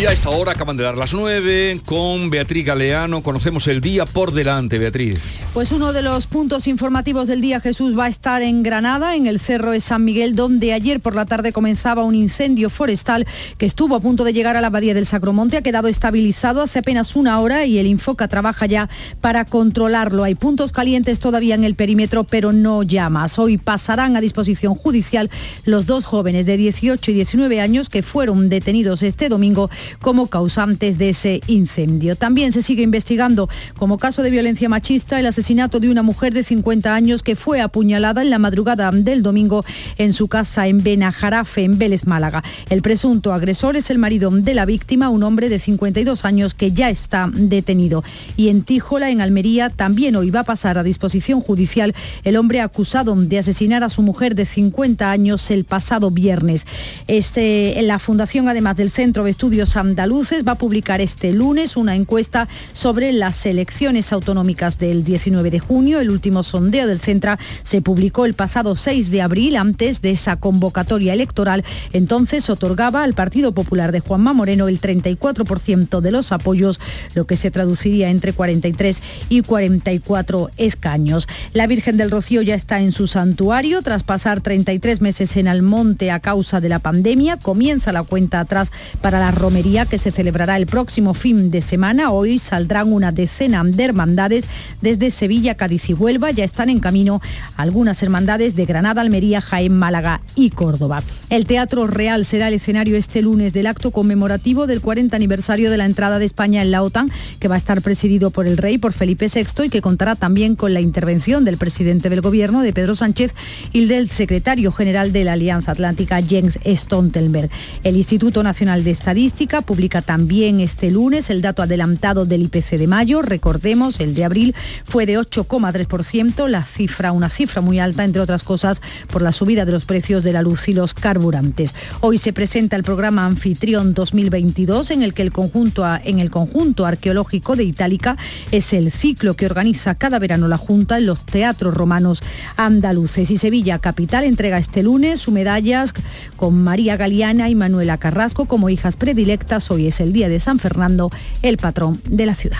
Y a esta hora acaban de dar las 9 con Beatriz Galeano. Conocemos el día por delante, Beatriz. Pues uno de los puntos informativos del día Jesús va a estar en Granada, en el Cerro de San Miguel, donde ayer por la tarde comenzaba un incendio forestal que estuvo a punto de llegar a la abadía del Sacromonte. Ha quedado estabilizado hace apenas una hora y el Infoca trabaja ya para controlarlo. Hay puntos calientes todavía en el perímetro, pero no ya más. Hoy pasarán a disposición judicial los dos jóvenes de 18 y 19 años que fueron detenidos este domingo como causantes de ese incendio. También se sigue investigando como caso de violencia machista el asesinato de una mujer de 50 años que fue apuñalada en la madrugada del domingo en su casa en Benajarafe, en Vélez, Málaga. El presunto agresor es el marido de la víctima, un hombre de 52 años que ya está detenido. Y en Tíjola, en Almería, también hoy va a pasar a disposición judicial el hombre acusado de asesinar a su mujer de 50 años el pasado viernes. Este, la fundación, además del Centro de Estudios Andaluces, va a publicar este lunes una encuesta sobre las elecciones autonómicas del 19 de junio. El último sondeo del Centra se publicó el pasado 6 de abril, antes de esa convocatoria electoral. Entonces otorgaba al Partido Popular de Juanma Moreno el 34% de los apoyos, lo que se traduciría entre 43 y 44 escaños. La Virgen del Rocío ya está en su santuario tras pasar 33 meses en Almonte a causa de la pandemia. Comienza la cuenta atrás para la romería que se celebrará el próximo fin de semana. Hoy saldrán una decena de hermandades desde Sevilla, Cádiz y Huelva. Ya están en camino algunas hermandades de Granada, Almería, Jaén, Málaga y Córdoba. El Teatro Real será el escenario este lunes del acto conmemorativo del 40 aniversario de la entrada de España en la OTAN, que va a estar presidido por el rey, por Felipe VI, y que contará también con la intervención del presidente del gobierno, de Pedro Sánchez, y del secretario general de la Alianza Atlántica, Jens Stoltenberg. El Instituto Nacional de Estadística publica también este lunes el dato adelantado del IPC de mayo. Recordemos, el de abril fue de 8,3%, la cifra, una cifra muy alta, entre otras cosas, por la subida de los precios de la luz y los carburantes. Hoy se presenta el programa Anfitrión 2022, en el que el conjunto, en el conjunto arqueológico de Itálica es el ciclo que organiza cada verano la Junta en los teatros romanos andaluces. Y Sevilla Capital entrega este lunes sus medallas con María Galeana y Manuela Carrasco como hijas predilectas. Hoy es el día de San Fernando, el patrón de la ciudad.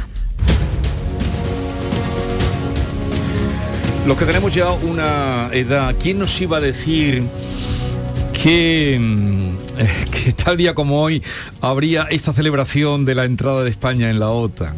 Los que tenemos ya una edad, ¿quién nos iba a decir que, mm, que tal día como hoy habría esta celebración de la entrada de España en la OTAN?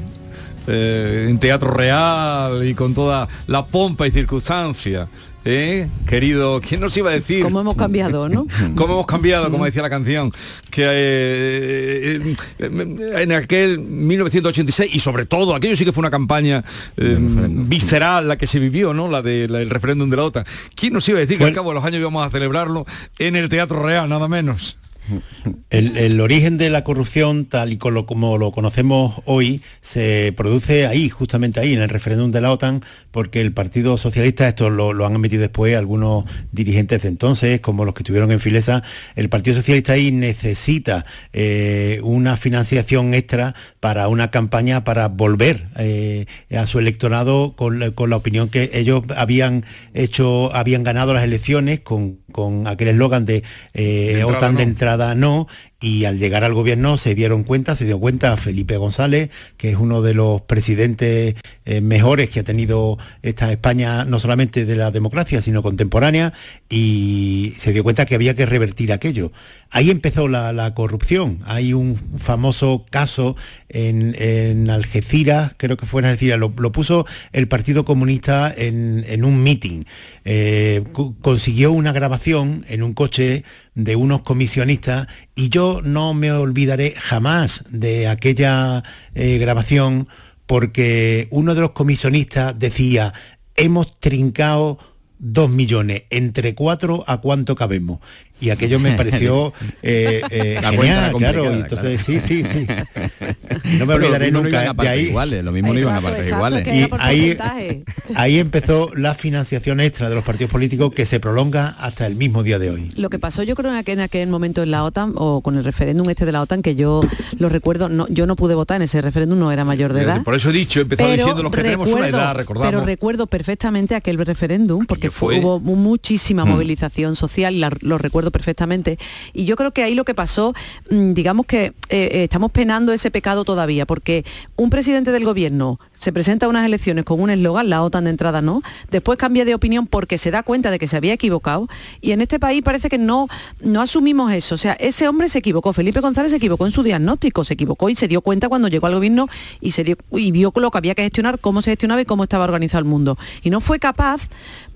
Eh, en Teatro Real y con toda la pompa y circunstancia. ¿Eh? Querido, ¿quién nos iba a decir? ¿Cómo hemos cambiado, no? ¿Cómo hemos cambiado, como decía la canción? Que eh, eh, en aquel 1986 y sobre todo, aquello sí que fue una campaña eh, visceral la que se vivió, ¿no? La del referéndum de la OTAN. ¿Quién nos iba a decir que al cabo de los años íbamos a celebrarlo en el Teatro Real, nada menos? El, origen de la corrupción, tal y como, lo conocemos hoy, se produce ahí, justamente ahí, en el referéndum de la OTAN, porque el Partido Socialista, esto lo, lo han admitido después algunos dirigentes de entonces, como los que estuvieron en Filesa, el Partido Socialista ahí necesita eh, una financiación extra para una campaña para volver eh, a su electorado con, con, la opinión que ellos habían hecho, habían ganado las elecciones con, con aquel eslogan de, eh, OTAN de entrada no y al llegar al gobierno se dieron cuenta, se dio cuenta Felipe González, que es uno de los presidentes eh, mejores que ha tenido esta España, no solamente de la democracia, sino contemporánea, y se dio cuenta que había que revertir aquello. Ahí empezó la, corrupción. Hay un famoso caso en, en, Algeciras, creo que fue en Algeciras, lo, lo puso el Partido Comunista en, en un meeting. Eh, consiguió una grabación en un coche de unos comisionistas y yo no me olvidaré jamás de aquella eh, grabación porque uno de los comisionistas decía, hemos trincado dos millones, entre cuatro a cuánto cabemos y aquello me pareció eh, eh, genial, claro. Entonces, claro. sí, sí, sí. No me olvidaré lo nunca no de ahí. Iguales, lo mismo no iban a partes iguales. Y ahí, ahí empezó la financiación extra de los partidos políticos que se prolonga hasta el mismo día de hoy. Lo que pasó yo creo en aquel, en aquel momento en la OTAN o con el referéndum este de la OTAN que yo lo recuerdo, no, yo no pude votar en ese referéndum, no era mayor de edad. Por eso he dicho, he empezado diciendo los que tenemos una edad, recordamos. Pero recuerdo perfectamente aquel referéndum porque fue. Hubo muchísima mm. movilización social, lo recuerdo perfectamente. Y yo creo que ahí lo que pasó, mm, digamos que eh, eh, estamos penando ese pecado todavía, porque un presidente del gobierno se presenta a unas elecciones con un eslogan, la OTAN de entrada no, después cambia de opinión porque se da cuenta de que se había equivocado y en este país parece que no, no asumimos eso. O sea, ese hombre se equivocó, Felipe González se equivocó en su diagnóstico, se equivocó y se dio cuenta cuando llegó al gobierno y, se dio, y vio lo que había que gestionar, cómo se gestionaba y cómo estaba organizado el mundo. Y no fue capaz,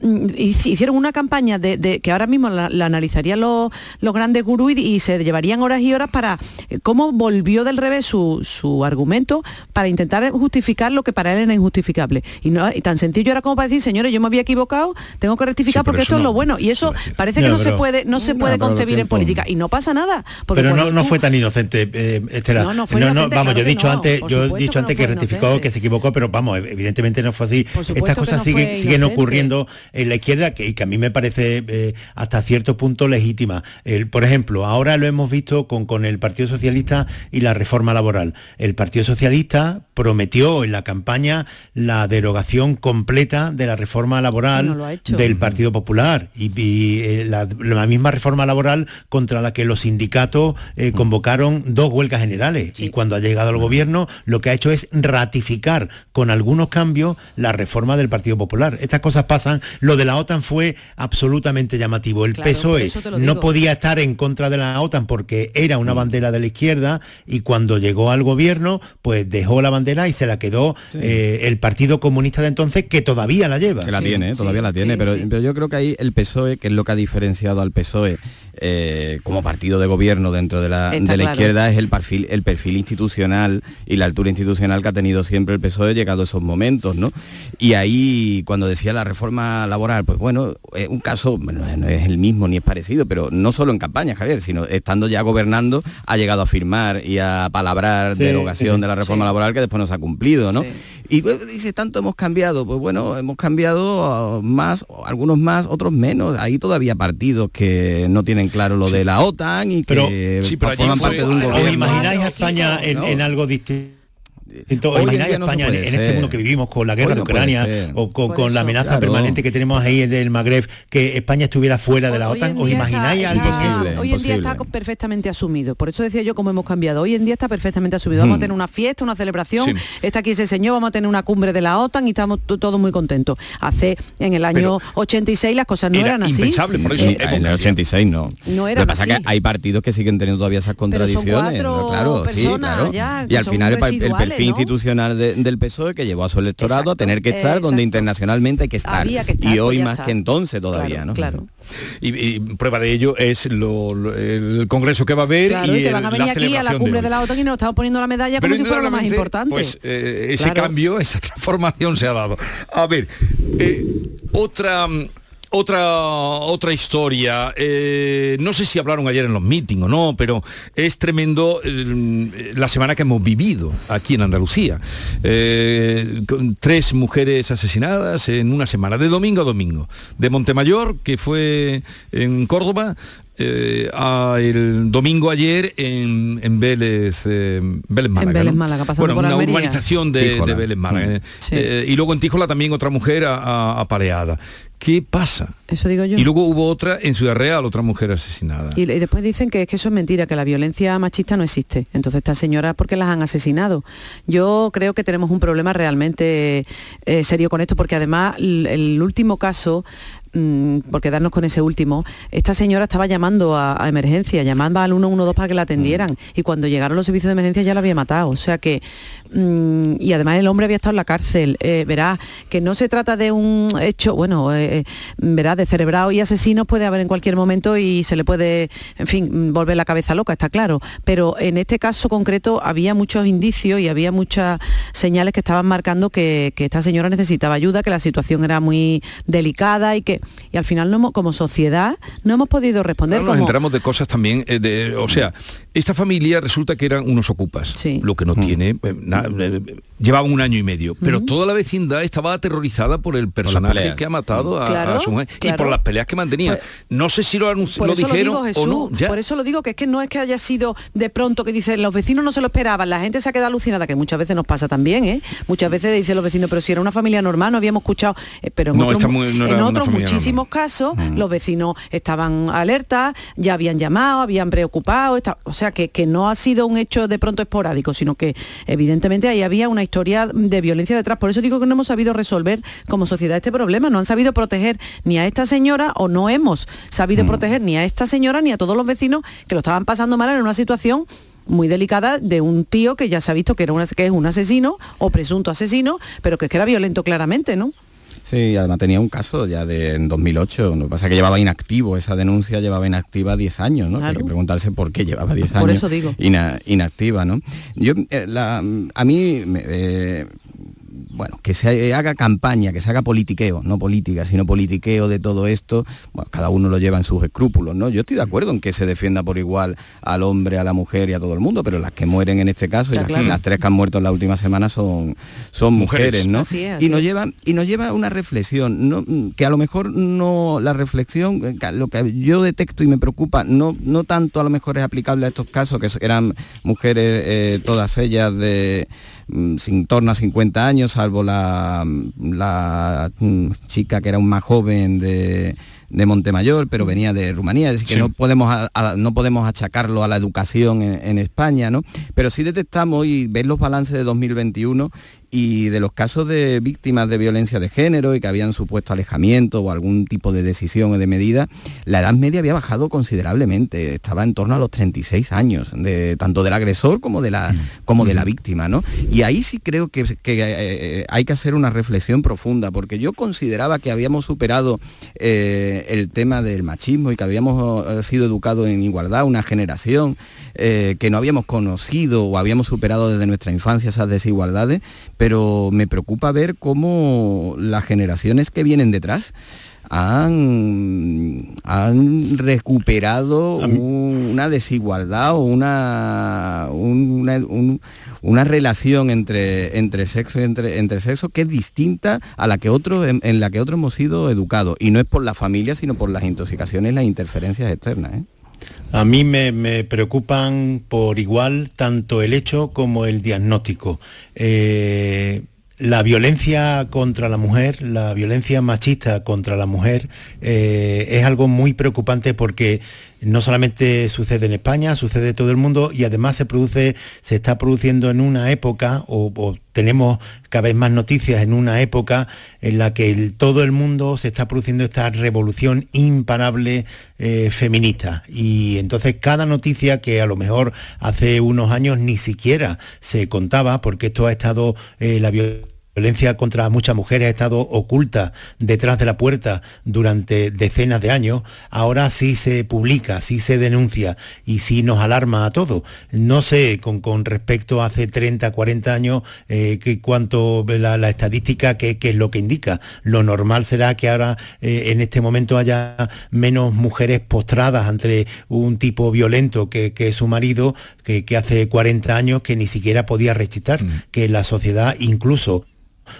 mm, hicieron una campaña de, que ahora mismo la, los, los grandes gurús y, se llevarían horas y horas para eh, cómo volvió del revés su, su argumento para intentar justificar lo que para él era injustificable. Y, no, y tan sencillo era como para decir, señores, yo me había equivocado, tengo que rectificar porque esto es lo bueno. Y eso parece que no, se puede, no se puede concebir en política. Y no pasa nada. Pero no, no fue tan inocente, eh, Estela. No, no, fue vamos, yo he dicho antes, yo he dicho antes que rectificó, que se equivocó, pero vamos, evidentemente no fue así. Estas cosas siguen, siguen ocurriendo en la izquierda que, y que a mí me parece eh, hasta cierto punto legítima. El, por ejemplo, ahora lo hemos visto con, con el Partido Socialista y la reforma laboral. El Partido Socialista prometió en la campaña la derogación completa de la reforma laboral del Partido Popular y, eh, la, misma reforma laboral contra la que los sindicatos eh, convocaron dos huelgas generales y cuando ha llegado al gobierno lo que ha hecho es ratificar con algunos cambios la reforma del Partido Popular. Estas cosas pasan. Lo de la OTAN fue absolutamente llamativo. El PSOE no podía estar en contra de la OTAN porque era una mm. bandera de la izquierda y cuando llegó al gobierno pues dejó la bandera y se la quedó eh, el Partido Comunista de entonces, que todavía la lleva. Que la tiene, todavía la tiene, pero, pero, yo creo que ahí el PSOE, que es lo que ha diferenciado al PSOE eh, como partido de gobierno dentro de la, de la izquierda, es el perfil, el perfil institucional y la altura institucional que ha tenido siempre el PSOE llegado a esos momentos, ¿no? Y ahí, cuando decía la reforma laboral, pues bueno, es un caso, no es el mismo ni es parecido, pero no solo en campaña, Javier, sino estando ya gobernando, ha llegado a firmar y a palabrar derogación de la reforma laboral que después nos ha cumplido, ¿no? Y dice, tanto hemos cambiado, pues bueno, hemos cambiado más, algunos más, otros menos. Hay todavía partidos que no tienen claro lo de la OTAN y que forman parte de un gobierno. ¿Os imagináis a España en algo distinto? Entonces, España en este mundo que vivimos con la guerra de Ucrania o con, la amenaza permanente que tenemos ahí del Magreb, que España estuviera fuera de la OTAN? ¿Os imagináis algo imposible, Hoy en día está perfectamente asumido. Por eso decía yo cómo hemos cambiado. Hoy en día está perfectamente asumido. Vamos a hmm. tener una fiesta, una celebración. Está aquí ese señor, vamos a tener una cumbre de la OTAN y estamos todos muy contentos. Hace en el año 86 las cosas no eran así. Impensable, por eso. en el 86 no. No era Lo que pasa es que hay partidos que siguen teniendo todavía esas contradicciones. claro, sí, claro. y al final el, perfil institucional del PSOE que llevó a su electorado a tener que estar donde internacionalmente hay que estar. y hoy pues más que entonces todavía, ¿no? Claro. Y, prueba de ello es el congreso que va a haber y, que van a venir aquí a la cumbre de, la OTAN y nos estamos poniendo la medalla como si fuera lo más importante. Pues eh, ese cambio, esa transformación se ha dado. A ver, eh, otra otra, otra historia, eh, no sé si hablaron ayer en los meetings o no, pero es tremendo eh, la semana que hemos vivido aquí en Andalucía. Eh, con tres mujeres asesinadas en una semana, de domingo a domingo. De Montemayor, que fue en Córdoba, el domingo ayer en, en Vélez, Vélez Málaga. bueno, una urbanización de, Vélez Málaga. Mm. y luego en Tíjola también otra mujer apareada. ¿Qué pasa? Eso digo yo. Y luego hubo otra en Ciudad Real, otra mujer asesinada. Y, después dicen que es que eso es mentira, que la violencia machista no existe. Entonces estas señoras, ¿por qué las han asesinado? Yo creo que tenemos un problema realmente eh, serio con esto, porque además el último caso Mm, por quedarnos con ese último, esta señora estaba llamando a, emergencia, llamando al 112 para que la atendieran mm. y cuando llegaron los servicios de emergencia ya la había matado. O sea que, mm, y además el hombre había estado en la cárcel. Eh, verá que no se trata de un hecho, bueno, eh, eh, verá, de cerebrado y asesinos puede haber en cualquier momento y se le puede, en fin, volver la cabeza loca, está claro. Pero en este caso concreto había muchos indicios y había muchas señales que estaban marcando que, que esta señora necesitaba ayuda, que la situación era muy delicada y que y al final no como sociedad no hemos podido responder. nos enteramos de cosas también, eh, o sea, esta familia resulta que eran unos ocupas, lo que no mm. tiene, eh, eh, llevaban un año y medio, pero toda la vecindad estaba aterrorizada por el personaje que ha matado a, su mujer y por las peleas que mantenía. Pues, no sé si lo, lo dijeron o no. Por eso lo digo, que es que no es que haya sido de pronto que dicen los vecinos no se lo esperaban, la gente se ha quedado alucinada, que muchas veces nos pasa también, ¿eh? Muchas veces dicen los vecinos, pero si era una familia normal, no habíamos escuchado, pero en, otros, muchísimos casos, mm. los vecinos estaban alertas, ya habían llamado, habían preocupado, o sea que, que no ha sido un hecho de pronto esporádico, sino que evidentemente ahí había una historia de violencia detrás. Por eso digo que no hemos sabido resolver como sociedad este problema, no han sabido proteger ni a esta señora o no hemos sabido mm. proteger ni a esta señora ni a todos los vecinos que lo estaban pasando mal en una situación muy delicada de un tío que ya se ha visto que, era que es un asesino o presunto asesino, pero que, que era violento claramente, ¿no? Sí, además tenía un caso ya de en 2008, lo que pasa es que llevaba inactivo, esa denuncia llevaba inactiva 10 años, ¿no? Hay que preguntarse por qué llevaba 10 años por eso digo. inactiva, ¿no? Yo, eh, a mí, eh, bueno, que se haga campaña, que se haga politiqueo, no política, sino politiqueo de todo esto, bueno, cada uno lo lleva en sus escrúpulos, ¿no? Yo estoy de acuerdo en que se defienda por igual al hombre, a la mujer y a todo el mundo, pero las que mueren en este caso, y las, tres que han muerto en la última semana son, son mujeres, ¿no? y nos lleva, y nos lleva a una reflexión, que a lo mejor no, la reflexión, eh, lo que yo detecto y me preocupa, no, no tanto a lo mejor es aplicable a estos casos, que eran mujeres eh, todas ellas de sin torno a 50 años, salvo la, la mm, chica que era un más joven de, de Montemayor, pero venía de Rumanía, es decir, que no, podemos no podemos achacarlo a la educación en, en, España, ¿no? Pero sí detectamos y ves los balances de 2021 y de los casos de víctimas de violencia de género y que habían supuesto alejamiento o algún tipo de decisión o de medida, la edad media había bajado considerablemente, estaba en torno a los 36 años, de, tanto del agresor como de la, como de la víctima. ¿no? Y ahí sí creo que, eh, hay que hacer una reflexión profunda, porque yo consideraba que habíamos superado eh, el tema del machismo y que habíamos eh, sido educados en igualdad, una generación que no habíamos conocido o habíamos superado desde nuestra infancia esas desigualdades, pero me preocupa ver cómo las generaciones que vienen detrás han, han recuperado una desigualdad o una, una, relación entre, entre sexo y entre, entre sexo que es distinta a la que otros, en, la que otros hemos sido educados. Y no es por la familia, sino por las intoxicaciones y las interferencias externas. ¿eh? A mí me, preocupan por igual tanto el hecho como el diagnóstico. Eh, la violencia contra la mujer, la violencia machista contra la mujer eh, es algo muy preocupante porque no solamente sucede en España, sucede en todo el mundo y además se produce, se está produciendo en una época, o, tenemos cada vez más noticias en una época en la que todo el mundo se está produciendo esta revolución imparable eh, feminista. Y entonces cada noticia que a lo mejor hace unos años ni siquiera se contaba, porque esto ha estado eh, la violencia violencia contra muchas mujeres ha estado oculta detrás de la puerta durante decenas de años, ahora sí se publica, sí se denuncia y sí nos alarma a todos. No sé con, con respecto a hace 30, 40 años eh, que cuánto la, estadística que, es lo que indica. Lo normal será que ahora eh, en este momento haya menos mujeres postradas ante un tipo violento que, es su marido que, hace 40 años que ni siquiera podía recitar, mm. que la sociedad incluso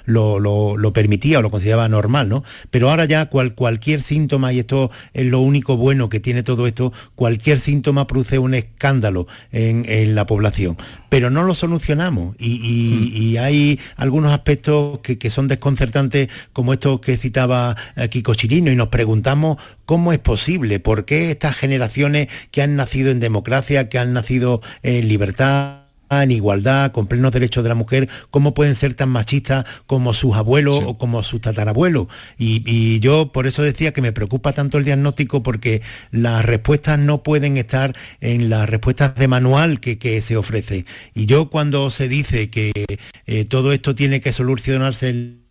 lo, permitía o lo consideraba normal, ¿no? Pero ahora ya cualquier síntoma, y esto es lo único bueno que tiene todo esto, cualquier síntoma produce un escándalo en, la población. Pero no lo solucionamos y, mm. hay algunos aspectos que, son desconcertantes, como estos que citaba Kiko Chirino, y nos preguntamos cómo es posible, por qué estas generaciones que han nacido en democracia, que han nacido en libertad, en igualdad, con plenos derechos de la mujer, cómo pueden ser tan machistas como sus abuelos o como sus tatarabuelos. Y, yo por eso decía que me preocupa tanto el diagnóstico porque las respuestas no pueden estar en las respuestas de manual que, se ofrece. Y yo cuando se dice que eh, todo esto tiene que solucionarse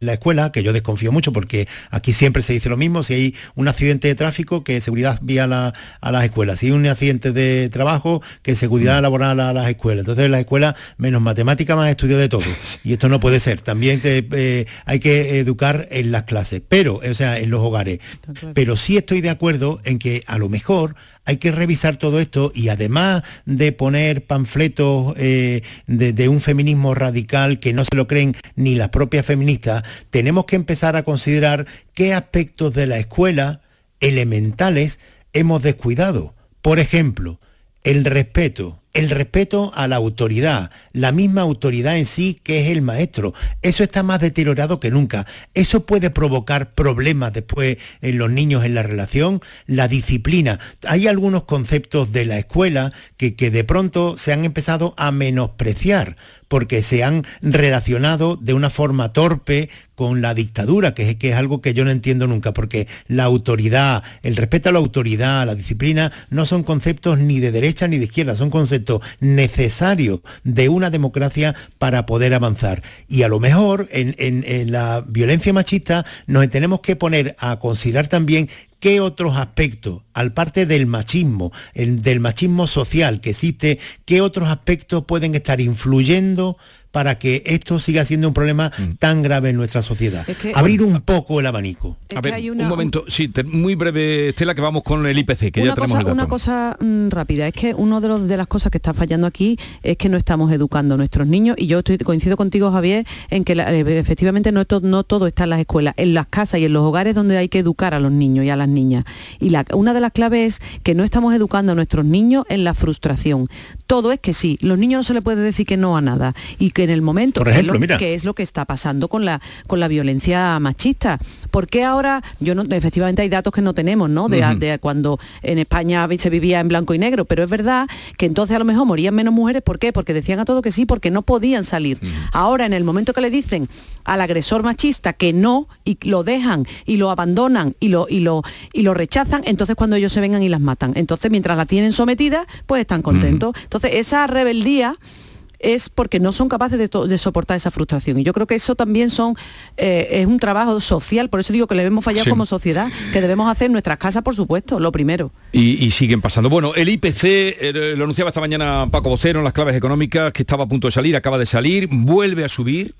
la escuela, que yo desconfío mucho porque aquí siempre se dice lo mismo, si hay un accidente de tráfico, que seguridad vía a las escuelas, si hay un accidente de trabajo, que seguridad mm. laboral a las escuelas. Entonces la escuela, menos matemática, más estudio de todo. Y esto no puede ser. También eh, hay que educar en las clases, pero, o sea, en los hogares. Pero sí estoy de acuerdo en que a lo mejor hay que revisar todo esto y además de poner panfletos eh, de, un feminismo radical que no se lo creen ni las propias feministas, tenemos que empezar a considerar qué aspectos de la escuela elementales hemos descuidado. Por ejemplo, el respeto, el respeto a la autoridad, la misma autoridad en sí que es el maestro. Eso está más deteriorado que nunca. Eso puede provocar problemas después en los niños en la relación. La disciplina. Hay algunos conceptos de la escuela que, que de pronto se han empezado a menospreciar porque se han relacionado de una forma torpe con la dictadura, que es, que es algo que yo no entiendo nunca, porque la autoridad, el respeto a la autoridad, la disciplina, no son conceptos ni de derecha ni de izquierda, son conceptos necesarios de una democracia para poder avanzar. Y a lo mejor en, en la violencia machista nos tenemos que poner a considerar también qué otros aspectos, al parte del machismo, el, del machismo social que existe, qué otros aspectos pueden estar influyendo para que esto siga siendo un problema mm. tan grave en nuestra sociedad. Abrir un poco el abanico. a ver, un momento, sí, muy breve, Estela, que vamos con el IPC, que ya tenemos cosa, el dato. Una cosa mm, rápida, es que una de, de las cosas que está fallando aquí es que no estamos educando a nuestros niños, y yo estoy, coincido contigo, Javier, en que eh, efectivamente no, no todo está en las escuelas, en las casas y en los hogares donde hay que educar a los niños y a las niñas. Y la, una de las claves es que no estamos educando a nuestros niños en la frustración. Todo es que sí, los niños no se les puede decir que no a nada, y que en el momento, Por ejemplo, que, es lo, que está pasando con la, con la violencia machista. porque ahora, yo no, efectivamente hay datos que no tenemos, ¿no? De, cuando en España se vivía en blanco y negro, pero es verdad que entonces a lo mejor morían menos mujeres, ¿por qué? Porque decían a todo que sí, porque no podían salir. Ahora, en el momento que le dicen al agresor machista que no, y lo dejan, y lo abandonan, y lo, y lo, y lo rechazan, entonces cuando ellos se vengan y las matan. Entonces, mientras la tienen sometida, pues están contentos. Entonces, esa rebeldía es porque no son capaces de, soportar esa frustración. Y yo creo que eso también son, eh, es un trabajo social, por eso digo que le debemos fallar como sociedad, que debemos hacer en nuestras casas, por supuesto, lo primero. Y, siguen pasando. Bueno, el IPC, eh, lo anunciaba esta mañana Paco Vocero en las claves económicas, que estaba a punto de salir, acaba de salir, vuelve a subir,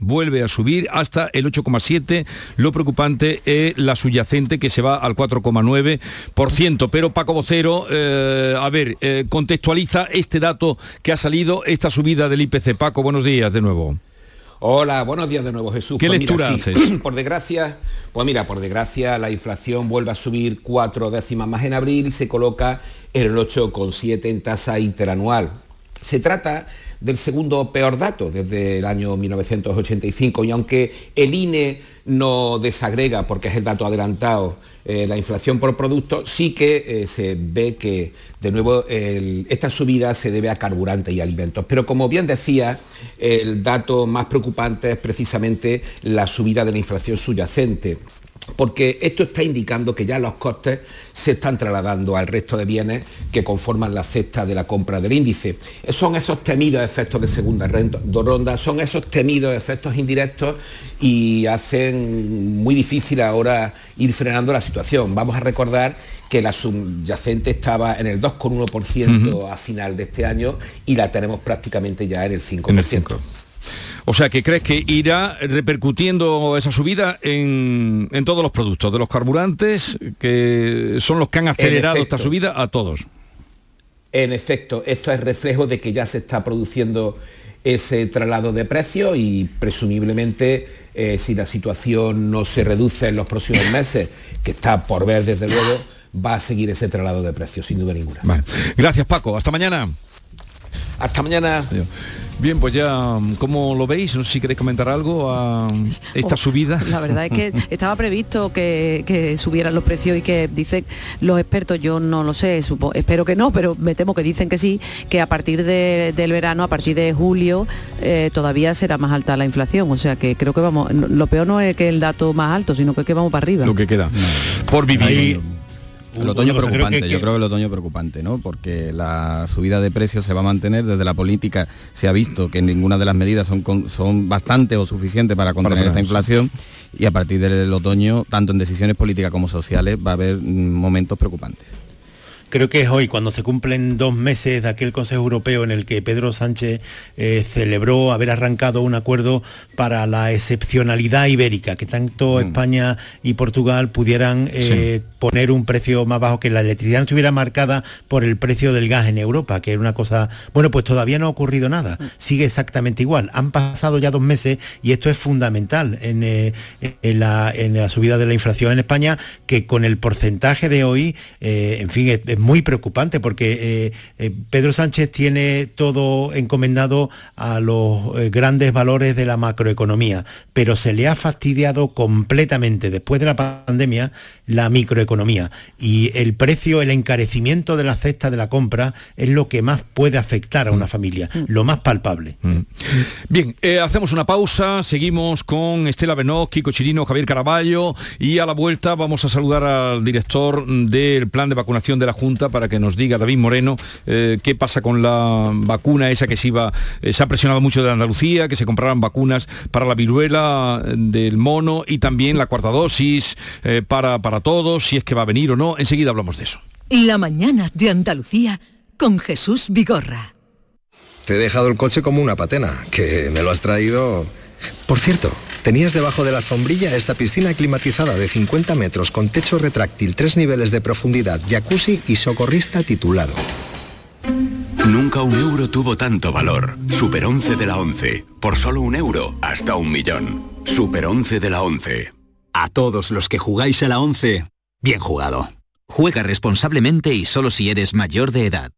vuelve a subir hasta el 8,7. Lo preocupante es la subyacente que se va al 4,9%. Pero Paco Vocero, eh, a ver, eh, contextualiza este dato que ha salido, esta subida del IPC. Paco, buenos días de nuevo. Hola, buenos días de nuevo Jesús. ¿Qué pues lectura haces? Por desgracia, pues mira, por desgracia la inflación vuelve a subir cuatro décimas más en abril y se coloca en el 8,7 en tasa interanual. Se trata del segundo peor dato desde el año 1985 y aunque el INE no desagrega porque es el dato adelantado eh, la inflación por producto, sí que eh, se ve que de nuevo esta subida se debe a carburante y alimentos. Pero como bien decía, el dato más preocupante es precisamente la subida de la inflación subyacente porque esto está indicando que ya los costes se están trasladando al resto de bienes que conforman la cesta de la compra del índice. Son esos temidos efectos de segunda ronda, son esos temidos efectos indirectos y hacen muy difícil ahora ir frenando la situación. Vamos a recordar que la subyacente estaba en el 2,1% a final de este año y la tenemos prácticamente ya en el 5%. O sea, que crees que irá repercutiendo esa subida en, todos los productos, de los carburantes, que son los que han acelerado esta subida a todos. En efecto, esto es reflejo de que ya se está produciendo ese traslado de precios y presumiblemente eh, si la situación no se reduce en los próximos meses, que está por ver desde luego, va a seguir ese traslado de precios, sin duda ninguna. Gracias Paco, hasta mañana. Hasta mañana. Bien, pues ya, ¿cómo lo veis? No sé si queréis comentar algo a esta oh, subida. La verdad es que estaba previsto que, subieran los precios y que dicen los expertos, yo no lo sé, espero que no, pero me temo que dicen que sí, que a partir del verano, a partir de julio, eh, todavía será más alta la inflación. O sea que creo que vamos, lo peor no es que el dato más alto, sino que, que vamos para arriba. Lo que queda. Por vivir. El otoño preocupante, yo creo que el otoño preocupante, ¿no? Porque la subida de precios se va a mantener, desde la política se ha visto que ninguna de las medidas son, son bastante o suficientes para contener esta inflación y a partir del otoño, tanto en decisiones políticas como sociales, va a haber mm, momentos preocupantes creo que es hoy, cuando se cumplen dos meses de aquel Consejo Europeo en el que Pedro Sánchez eh, celebró haber arrancado un acuerdo para la excepcionalidad ibérica, que tanto mm. España y Portugal pudieran eh, poner un precio más bajo, que la electricidad no estuviera marcada por el precio del gas en Europa, que era una cosa... Bueno, pues todavía no ha ocurrido nada, mm. sigue exactamente igual. Han pasado ya dos meses y esto es fundamental en, eh, la, subida de la inflación en España, que con el porcentaje de hoy, en fin, es muy preocupante porque Pedro Sánchez tiene todo encomendado a los grandes valores de la macroeconomía, pero se le ha fastidiado completamente después de la pandemia la microeconomía y el precio, el encarecimiento de la cesta de la compra es lo que más puede afectar a una mm. familia, mm. lo más palpable. Mm. Bien, hacemos una pausa, seguimos con Estela Benoz, Kiko Chirino, Javier Caraballo y a la vuelta vamos a saludar al director del plan de vacunación de la Junta para que nos diga, David Moreno, eh, qué pasa con la vacuna esa que se iba, eh, se ha presionado mucho de Andalucía, que se compraran vacunas para la viruela del mono y también la cuarta dosis eh, para, para todos, si es que va a venir o no. Enseguida hablamos de eso. La mañana de Andalucía con Jesús Vigorra. Te he dejado el coche como una patena, que me lo has traído... Por cierto, tenías debajo de la alfombrilla esta piscina climatizada de 50 metros con techo retráctil, tres niveles de profundidad, jacuzzi y socorrista titulado. Nunca un euro tuvo tanto valor. Super 11 de la 11. Por solo un euro, hasta un millón. Super 11 de la 11. A todos los que jugáis a la 11, bien jugado. Juega responsablemente y solo si eres mayor de edad.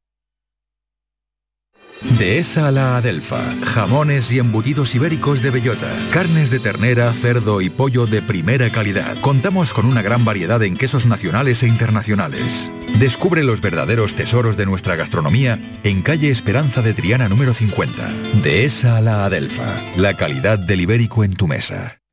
Dehesa a la Adelfa. Jamones y embutidos ibéricos de bellota. Carnes de ternera, cerdo y pollo de primera calidad. Contamos con una gran variedad en quesos nacionales e internacionales. Descubre los verdaderos tesoros de nuestra gastronomía en calle Esperanza de Triana número 50. Dehesa a la Adelfa. La calidad del ibérico en tu mesa.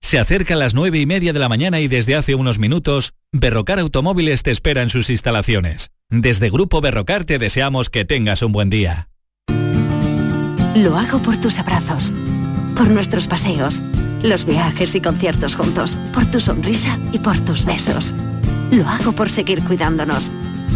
Se acercan las nueve y media de la mañana y desde hace unos minutos, Berrocar Automóviles te espera en sus instalaciones. Desde Grupo Berrocar te deseamos que tengas un buen día. Lo hago por tus abrazos, por nuestros paseos, los viajes y conciertos juntos, por tu sonrisa y por tus besos. Lo hago por seguir cuidándonos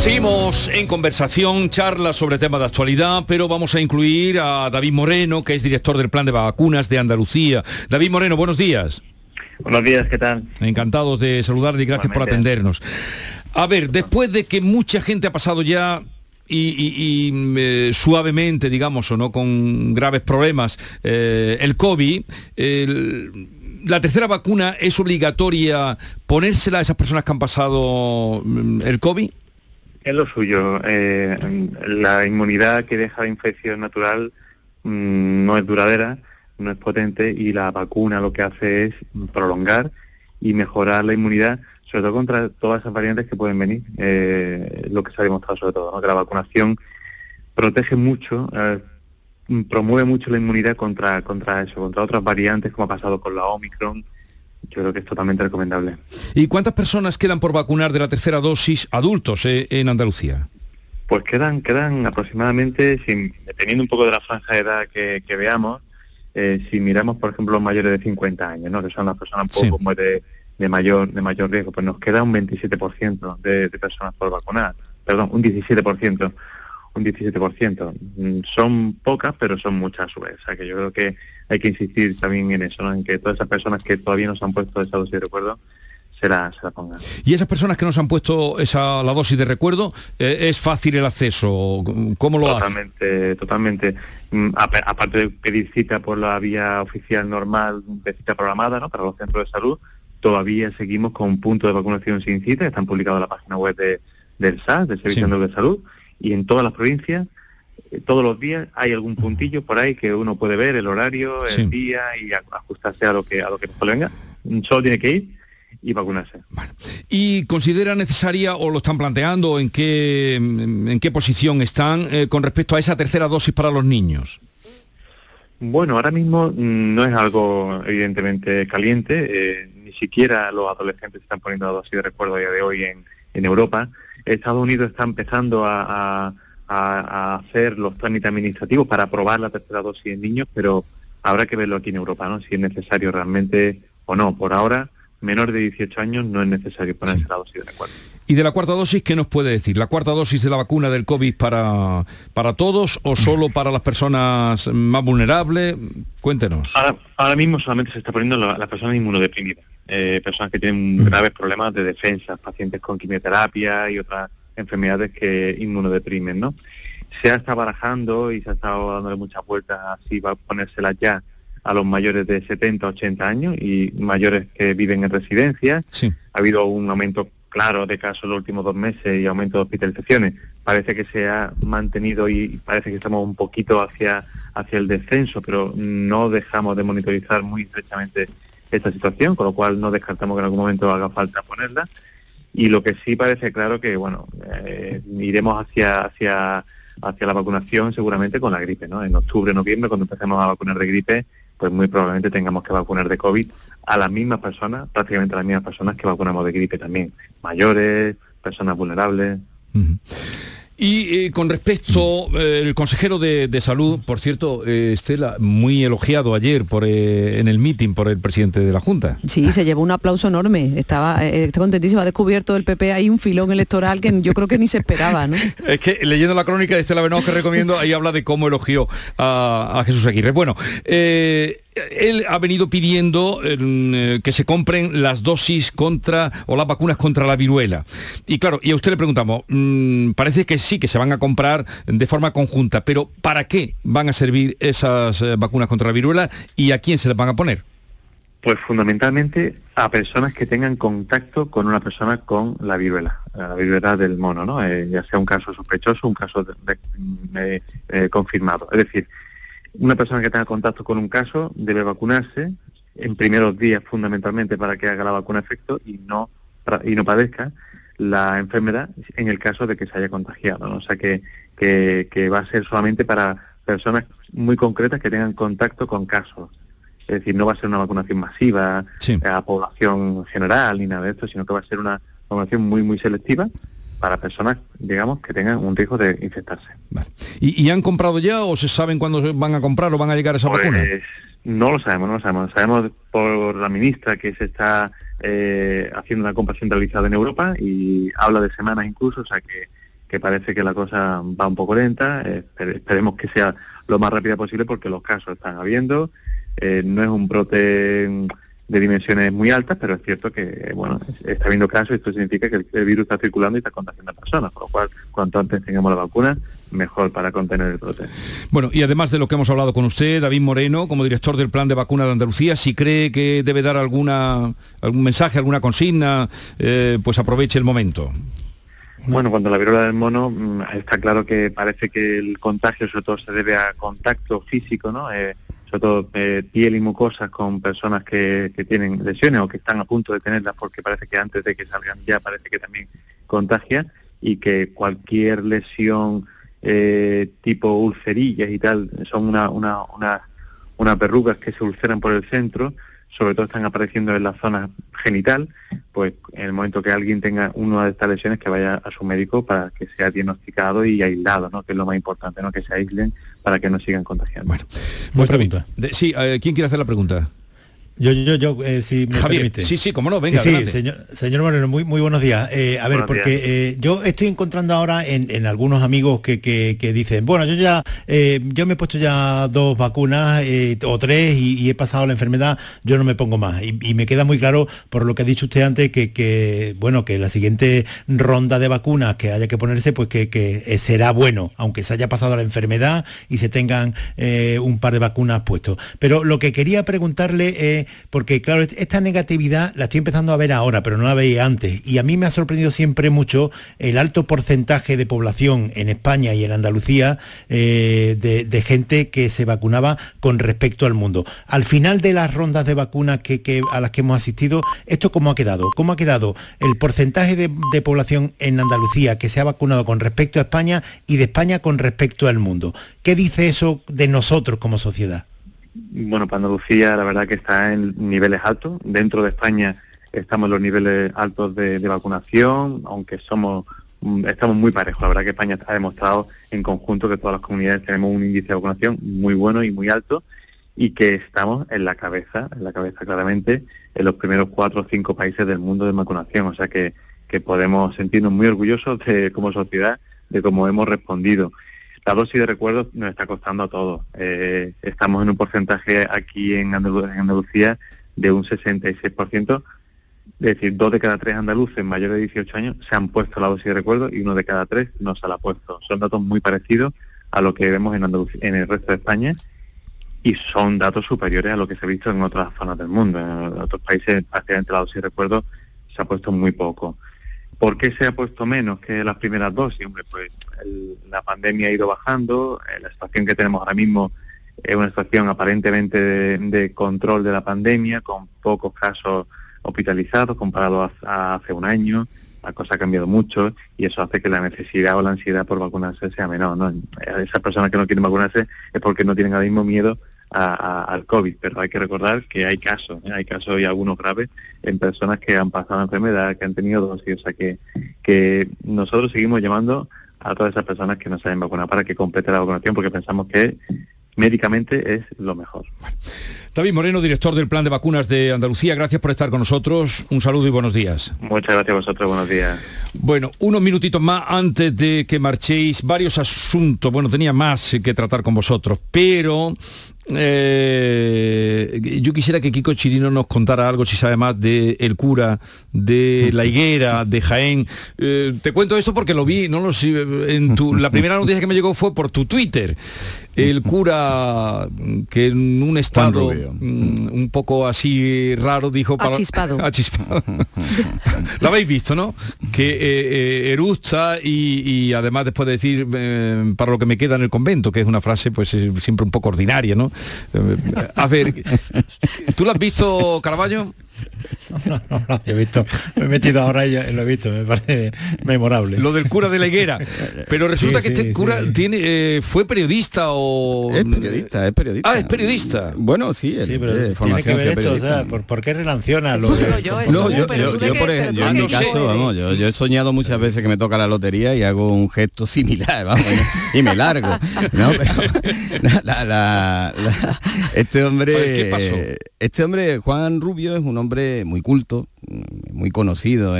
Seguimos en conversación, charla sobre temas de actualidad, pero vamos a incluir a David Moreno, que es director del Plan de Vacunas de Andalucía. David Moreno, buenos días. Buenos días, ¿qué tal? Encantados de saludarle y gracias por atendernos. A ver, después de que mucha gente ha pasado ya y, eh, suavemente, digamos, o no con graves problemas, eh, el COVID, la tercera vacuna es obligatoria ponérsela a esas personas que han pasado mm, el COVID. Es lo suyo. Eh, la inmunidad que deja la infección natural mm, no es duradera, no es potente y la vacuna lo que hace es prolongar y mejorar la inmunidad, sobre todo contra todas esas variantes que pueden venir. Eh, lo que se ha demostrado sobre todo, que la vacunación protege mucho, eh, promueve mucho la inmunidad contra, contra eso, contra otras variantes como ha pasado con la Omicron yo creo que es totalmente recomendable. ¿Y cuántas personas quedan por vacunar de la tercera dosis adultos eh, en Andalucía? Pues quedan, quedan aproximadamente, dependiendo un poco de la franja de edad que, veamos, eh, si miramos, por ejemplo, los mayores de 50 años, ¿no? que son las personas un poco de, mayor, de mayor riesgo, pues nos queda un 27% de, de personas por vacunar, perdón, un 17% un 17%. Mm, son pocas, pero son muchas a su vez. O sea que yo creo que hay que insistir también en eso, en que todas esas personas que todavía no se han puesto esa dosis de recuerdo, se la, se la, pongan. Y esas personas que no se han puesto esa, la dosis de recuerdo, eh, ¿es fácil el acceso? ¿Cómo lo totalmente, Totalmente, mm, Aparte de pedir cita por la vía oficial normal de cita programada ¿no? para los centros de salud, todavía seguimos con puntos de vacunación sin cita, están publicados en la página web de, del SAS, del Servicio de Salud, y en todas las provincias todos los días hay algún puntillo por ahí que uno puede ver el horario, el día y ajustarse a lo que a lo que nos venga. Solo tiene que ir y vacunarse. ¿Y considera necesaria o lo están planteando en qué en qué posición están eh, con respecto a esa tercera dosis para los niños? Bueno, ahora mismo mm, no es algo evidentemente caliente, eh, ni siquiera los adolescentes están poniendo la dosis de recuerdo a día de hoy en, en Europa. Estados Unidos está empezando a a, hacer los trámites administrativos para aprobar la tercera dosis en niños, pero habrá que verlo aquí en Europa, ¿no? Si es necesario realmente o no. Por ahora, menor de 18 años no es necesario ponerse la dosis de acuerdo. ¿Y de la cuarta dosis qué nos puede decir? ¿La cuarta dosis de la vacuna del COVID para, para todos o solo para las personas más vulnerables? Cuéntenos. Ahora, mismo solamente se está poniendo las la personas inmunodeprimidas, eh, personas que tienen graves problemas de defensa, pacientes con quimioterapia y otras enfermedades que inmunodeprimen, ¿no? Se ha estado barajando y se ha estado dándole muchas vueltas así va a ponérselas ya a los mayores de 70, 80 años y mayores que viven en residencias. Ha habido un aumento claro de casos en los últimos dos meses y aumento de hospitalizaciones. Parece que se ha mantenido y parece que estamos un poquito hacia, hacia el descenso, pero no dejamos de monitorizar muy estrechamente esta situación, con lo cual no descartamos que en algún momento haga falta ponerla y lo que sí parece claro que bueno eh, iremos hacia hacia hacia la vacunación seguramente con la gripe no en octubre noviembre cuando empecemos a vacunar de gripe pues muy probablemente tengamos que vacunar de covid a las mismas personas prácticamente a las mismas personas que vacunamos de gripe también. Mayores personas vulnerables y eh, con respecto, eh, el consejero de, salud, por cierto, eh, Estela, muy elogiado ayer por, en el meeting por el presidente de la Junta. Sí, se llevó un aplauso enorme. Estaba está contentísimo. Ha descubierto el PP ahí un filón electoral que yo creo que ni se esperaba, ¿no? es que leyendo la crónica de Estela Benoz que recomiendo, ahí habla de cómo elogió a, a Jesús Aguirre. Bueno, él ha venido pidiendo eh, que se compren las dosis contra o las vacunas contra la viruela. Y claro, y a usted le preguntamos, mm, parece que sí, que se van a comprar de forma conjunta, pero ¿para qué van a servir esas eh, vacunas contra la viruela y a quién se las van a poner? Pues fundamentalmente a personas que tengan contacto con una persona con la viruela, la viruela del mono, ¿no? Eh, ya sea un caso sospechoso, un caso confirmado. Es decir, una persona que tenga contacto con un caso debe vacunarse en primeros días fundamentalmente para que haga la vacuna efecto y no y no padezca la enfermedad en el caso de que se haya contagiado. O sea que, que, va a ser solamente para personas muy concretas que tengan contacto con casos. Es decir, no va a ser una vacunación masiva a población general ni nada de esto, sino que va a ser una vacunación muy, muy selectiva para personas, digamos, que tengan un riesgo de infectarse. ¿Y, han comprado ya o se saben cuándo van a comprar o van a llegar esa pues, vacuna? No lo sabemos, no lo sabemos. Sabemos por la ministra que se está eh, haciendo una compra centralizada en Europa y habla de semanas incluso, o sea que, que parece que la cosa va un poco lenta. esperemos que sea lo más rápida posible porque los casos están habiendo. Eh, no es un brote de dimensiones muy altas, pero es cierto que bueno está habiendo casos y esto significa que el, virus está circulando y está contagiando a personas, por lo cual cuanto antes tengamos la vacuna, mejor para contener el brote. Bueno, y además de lo que hemos hablado con usted, David Moreno, como director del plan de vacuna de Andalucía, si cree que debe dar alguna algún mensaje, alguna consigna, eh, pues aproveche el momento. Bueno, cuando la viruela del mono mm, está claro que parece que el contagio sobre todo se debe a contacto físico, ¿no? Eh, sobre todo eh, piel y mucosas con personas que, tienen lesiones o que están a punto de tenerlas porque parece que antes de que salgan ya parece que también contagia y que cualquier lesión eh, tipo ulcerillas y tal son una, una, una, unas verrugas que se ulceran por el centro sobre todo están apareciendo en la zona genital, pues en el momento que alguien tenga una de estas lesiones que vaya a su médico para que sea diagnosticado y aislado, ¿no? que es lo más importante, ¿no? que se aíslen para que no sigan contagiando. Bueno, vuestra pregunta. Sí, eh, ¿quién quiere hacer la pregunta? Yo, yo, yo, eh, si me permite. Sí, sí, cómo no, venga. Sí, señor, señor, Moreno, muy, muy buenos días. Eh, a ver, porque eh, yo estoy encontrando ahora en, algunos amigos que, que, dicen, bueno, yo ya, yo me he puesto ya dos vacunas o tres y, he pasado la enfermedad, yo no me pongo más. Y, me queda muy claro, por lo que ha dicho usted antes, que, que, bueno, que la siguiente ronda de vacunas que haya que ponerse, pues que, que será bueno, aunque se haya pasado la enfermedad y se tengan un par de vacunas puestos. Pero lo que quería preguntarle es porque claro, esta negatividad la estoy empezando a ver ahora, pero no la veía antes. Y a mí me ha sorprendido siempre mucho el alto porcentaje de población en España y en Andalucía eh, de, gente que se vacunaba con respecto al mundo. Al final de las rondas de vacunas a las que hemos asistido, ¿esto cómo ha quedado? ¿Cómo ha quedado el porcentaje de población en Andalucía que se ha vacunado con respecto a España y de España con respecto al mundo? ¿Qué dice eso de nosotros como sociedad? Bueno, para Andalucía la verdad que está en niveles altos. Dentro de España estamos en los niveles altos de, vacunación, aunque somos mm, estamos muy parejos. La verdad que España ha demostrado en conjunto que todas las comunidades tenemos un índice de vacunación muy bueno y muy alto y que estamos en la cabeza, en la cabeza claramente, en los primeros cuatro o cinco países del mundo de vacunación. O sea que, que podemos sentirnos muy orgullosos de, como sociedad de cómo hemos respondido. La dosis de recuerdos nos está costando a todos. Eh, estamos en un porcentaje aquí en, Andalucía de un 66%, es decir, dos de cada tres andaluces mayores de 18 años se han puesto la dosis de recuerdo y uno de cada tres no se la ha puesto. Son datos muy parecidos a lo que vemos en, en el resto de España y son datos superiores a lo que se ha visto en otras zonas del mundo. En otros países, prácticamente la dosis de recuerdo se ha puesto muy poco. ¿Por qué se ha puesto menos que las primeras dosis? Hombre, pues la pandemia ha ido bajando, eh, la situación que tenemos ahora mismo es una situación aparentemente de, control de la pandemia, con pocos casos hospitalizados comparado a, hace un año. La cosa ha cambiado mucho y eso hace que la necesidad o la ansiedad por vacunarse sea menor. ¿no? Esas personas que no quieren vacunarse es porque no tienen ahora mismo miedo al COVID, pero hay que recordar que hay casos, ¿eh? hay casos y algunos graves en personas que han pasado enfermedad, que han tenido dosis, o sea que, que nosotros seguimos llamando a todas esas personas que no se hayan vacunado para que complete la vacunación porque pensamos que médicamente es lo mejor. David Moreno, director del Plan de Vacunas de Andalucía, gracias por estar con nosotros. Un saludo y buenos días. Muchas gracias a vosotros, buenos días. Bueno, unos minutitos más antes de que marchéis, varios asuntos, bueno, tenía más que tratar con vosotros, pero eh, yo quisiera que Kiko Chirino nos contara algo, si sabe más, de el cura, de la higuera, de Jaén. Eh, te cuento esto porque lo vi, no lo sé, en tu, la primera noticia que me llegó fue por tu Twitter. El cura que en un estado mm, un poco así raro dijo para achispado. lo habéis visto, ¿no? Que eh, erusta y, además después de decir para lo que me queda en el convento, que es una frase pues siempre un poco ordinaria, ¿no? A ver, ¿tú lo has visto, Carballo? No, no, no, he visto, me he metido ahora y lo he visto, me parece memorable. Lo del cura de la higuera. Pero resulta que este cura tiene, eh, fue periodista o. Es periodista, es periodista. Ah, es periodista. Bueno, sí, sí pero tiene que ver esto, o sea, ¿por, qué relaciona lo de... yo, no, yo, yo, por ejemplo, en mi caso, vamos, yo, yo, he soñado muchas veces que me toca la lotería y hago un gesto similar, vamos, y me largo. ¿no? Pero, la, la, este hombre. ¿Qué pasó? Este hombre, Juan Rubio, es un hombre muy culto, muy conocido,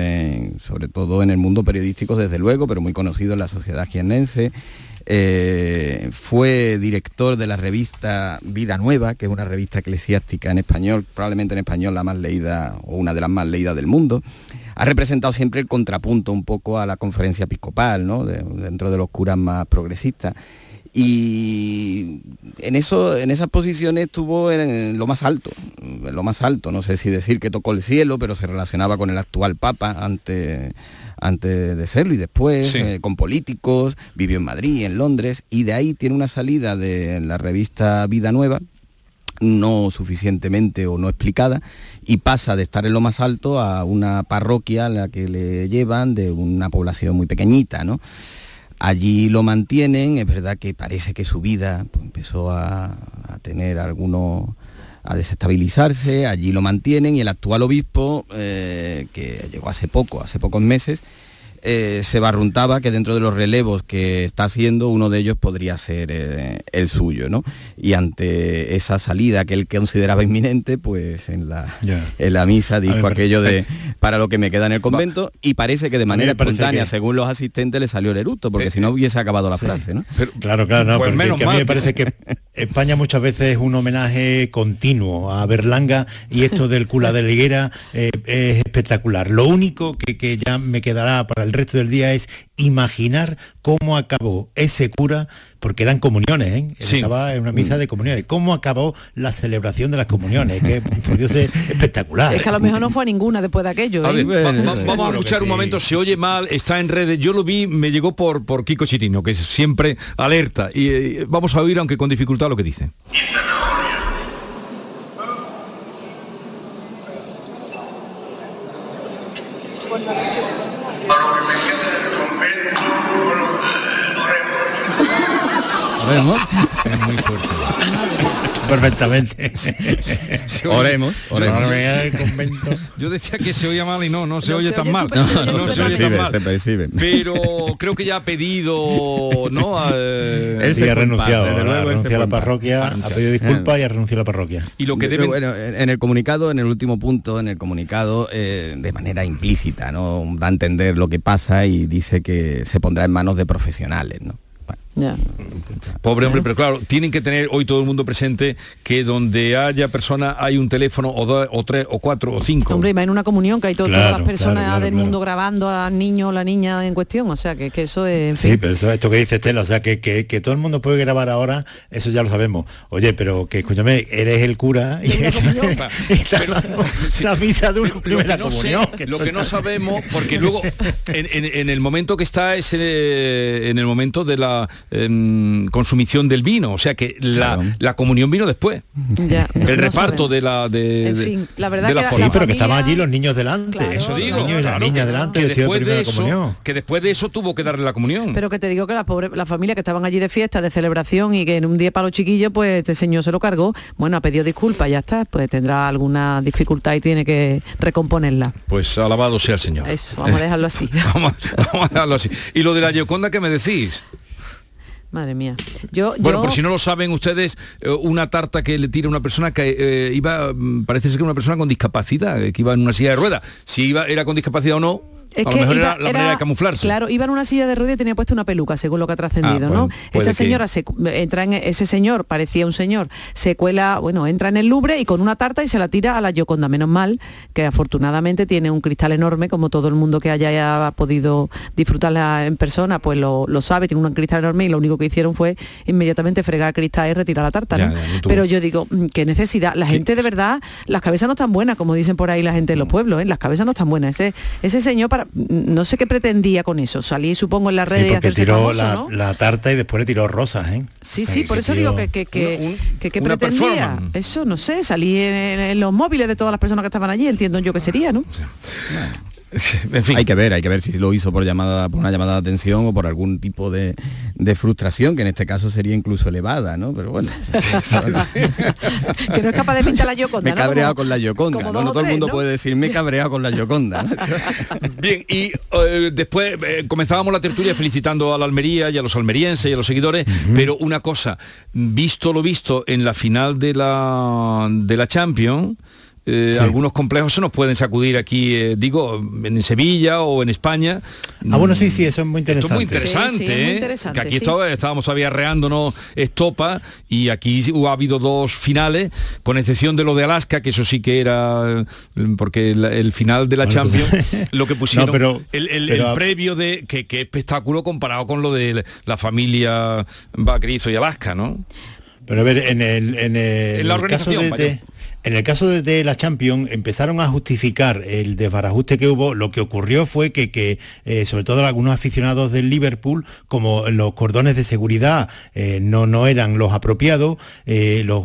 sobre todo en el mundo periodístico desde luego, pero muy conocido en la sociedad jiennense. Eh, fue director de la revista Vida Nueva, que es una revista eclesiástica en español, probablemente en español la más leída o una de las más leídas del mundo. Ha representado siempre el contrapunto un poco a la conferencia episcopal, dentro de los curas más progresistas y en eso en esas posiciones estuvo en lo más alto en lo más alto. No sé si decir que tocó el cielo pero se relacionaba con el actual papa antes antes de serlo y después eh, con políticos vivió en Madrid en Londres y de ahí tiene una salida de la revista Vida Nueva no suficientemente o no explicada y pasa de estar en lo más alto a una parroquia a la que le llevan de una población muy pequeñita no Allí lo mantienen, es verdad que parece que su vida pues, empezó a, tener algunos a desestabilizarse, allí lo mantienen y el actual obispo, eh, que llegó hace poco, hace pocos meses, eh, se barruntaba que dentro de los relevos que está haciendo, uno de ellos podría ser eh, el suyo, ¿no? Y ante esa salida que él consideraba inminente, pues en la, en la misa dijo aquello de para lo que me queda en el convento y parece que de manera espontánea, según los asistentes, le salió el eruto, porque eh, si no hubiese acabado la frase, ¿no? claro, claro, no, pues porque a mí me parece que España muchas veces es un homenaje continuo a Berlanga y esto del cula de la higuera es espectacular. Lo único que, que ya me quedará para el el resto del día es imaginar cómo acabó ese cura porque eran comuniones, ¿eh? estaba en una misa de comuniones. ¿Cómo acabó la celebración de las comuniones? Que fue espectacular. Es que a lo mejor no fue ninguna después de aquello. ¿eh? vamos a escuchar un momento, se oye mal, está en redes. Yo lo vi, me llegó por, por Kiko Chirino, que siempre alerta. Y eh, vamos a oír, aunque con dificultad, lo que dice. Es muy fuerte. Perfectamente. oremos, oremos. Yo decía que se oía mal y no, no se oye tan mal. No, se, oye tan mal. Pero creo que ya ha pedido, ¿no? él sí ha renunciado. ha renunciado a la parroquia, ha pedido disculpas y ha renunciado a la parroquia. Y lo que debe... Bueno, en el comunicado, en el último punto, en el comunicado, eh, de manera implícita, ¿no? Da a entender lo que pasa y dice que se pondrá en manos de profesionales, ¿no? Pobre hombre, pero claro, tienen que tener hoy todo el mundo presente que donde haya personas hay un teléfono o dos, o tres, o cuatro, o cinco. Hombre, en una comunión que hay todas las personas del mundo grabando al niño o la niña en cuestión, o sea, que, eso es... sí, pero eso, esto que dice Estela, o sea, que, que, todo el mundo puede grabar ahora, eso ya lo sabemos. Oye, pero que escúchame, eres el cura y, la misa de una primera lo que no comunión. lo que no sabemos, porque luego en, el momento que está es en el momento de la consumición del vino, o sea que la, comunión vino después. el reparto de la de, la verdad que sí, pero que estaban allí los niños delante. eso digo, los niños y las niñas delante que después de, eso, que después de eso tuvo que darle la comunión. Pero que te digo que la pobre la familia que estaban allí de fiesta, de celebración y que en un día para los chiquillos, pues este señor se lo cargó, bueno, ha pedido disculpas, ya está, pues tendrá alguna dificultad y tiene que recomponerla. Pues alabado sea el Señor. Eso, vamos a dejarlo así. vamos, a dejarlo así. Y lo de la Gioconda que me decís. Madre mía. Yo, bueno, por si no lo saben ustedes, eh, una tarta que le tira una persona que eh, iba, mm, parece ser que una persona con discapacidad, que iba en una silla de ruedas. Si iba, era con discapacidad o no, es a lo mejor era la manera de camuflarse. Claro, iba en una silla de ruedas y tenía puesta una peluca, según lo que ha trascendido, ah, ¿no? Esa señora se entra en ese señor, parecía un señor, se cuela, bueno, entra en el Louvre y con una tarta y se la tira a la Yoconda. Menos mal que afortunadamente tiene un cristal enorme, como todo el mundo que haya podido disfrutarla en persona, pues lo, sabe, tiene un cristal enorme y lo único que hicieron fue inmediatamente fregar el cristal y retirar la tarta. ¿no? Pero yo digo, mm, qué necesidad. La gente de verdad, las cabezas no están buenas, como dicen por ahí la gente de los mm. pueblos, ¿eh? las cabezas no están buenas. Ese, ese señor para no sé qué pretendía con eso. Salí, supongo, en las redes y hacerse tiró la, tarta y después le tiró rosas, ¿eh? Sí, sí, por eso digo que, que, que, pretendía. Eso, no sé, salí en, los móviles de todas las personas que estaban allí, entiendo yo que sería, ¿no? Hay que ver, hay que ver si lo hizo por llamada, por una llamada de atención o por algún tipo de, frustración, que en este caso sería incluso elevada, ¿no? Pero bueno. que no es capaz de pintar la Yoconda. Me he cabreado con la Yoconda, ¿no? todo el mundo puede decir me he cabreado con la Yoconda. Bien, y eh, después eh, comenzábamos la tertulia felicitando a la Almería y a los almerienses y a los seguidores, pero una cosa, visto lo visto en la final de la de la Champions, eh, algunos complejos se nos pueden sacudir aquí, eh, digo, en Sevilla o en España. Ah, bueno, sí, sí, eso es muy interesante. es muy interesante, ¿eh? que aquí estábamos todavía reándonos estopa y aquí ha habido dos finales, con excepción de lo de Alaska, que eso sí que era, porque el, final de la pues, Champions, lo que pusieron, pero, el, previo de, qué espectáculo comparado con lo de la familia Bacrizo y Alaska, ¿no? Pero a ver, en el, en la organización, en el caso de, la Champions empezaron a justificar el desbarajuste que hubo. Lo que ocurrió fue que, eh, sobre todo algunos aficionados del Liverpool, como los cordones de seguridad eh, no, no eran los apropiados, eh, los,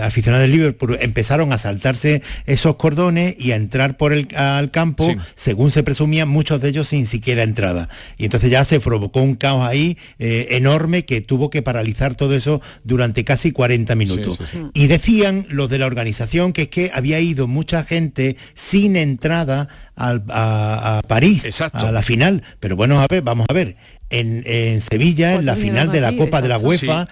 aficionados del Liverpool empezaron a saltarse esos cordones y a entrar por el al campo, según se presumía, muchos de ellos sin siquiera entrada. Y entonces ya se provocó un caos ahí enorme que tuvo que paralizar todo eso durante casi 40 minutos. y decían los de la organización, que es que había ido mucha gente sin entrada a, París, a la final. Pero bueno, a ver, vamos a ver, en, Sevilla, en la final de la Copa de la UEFA.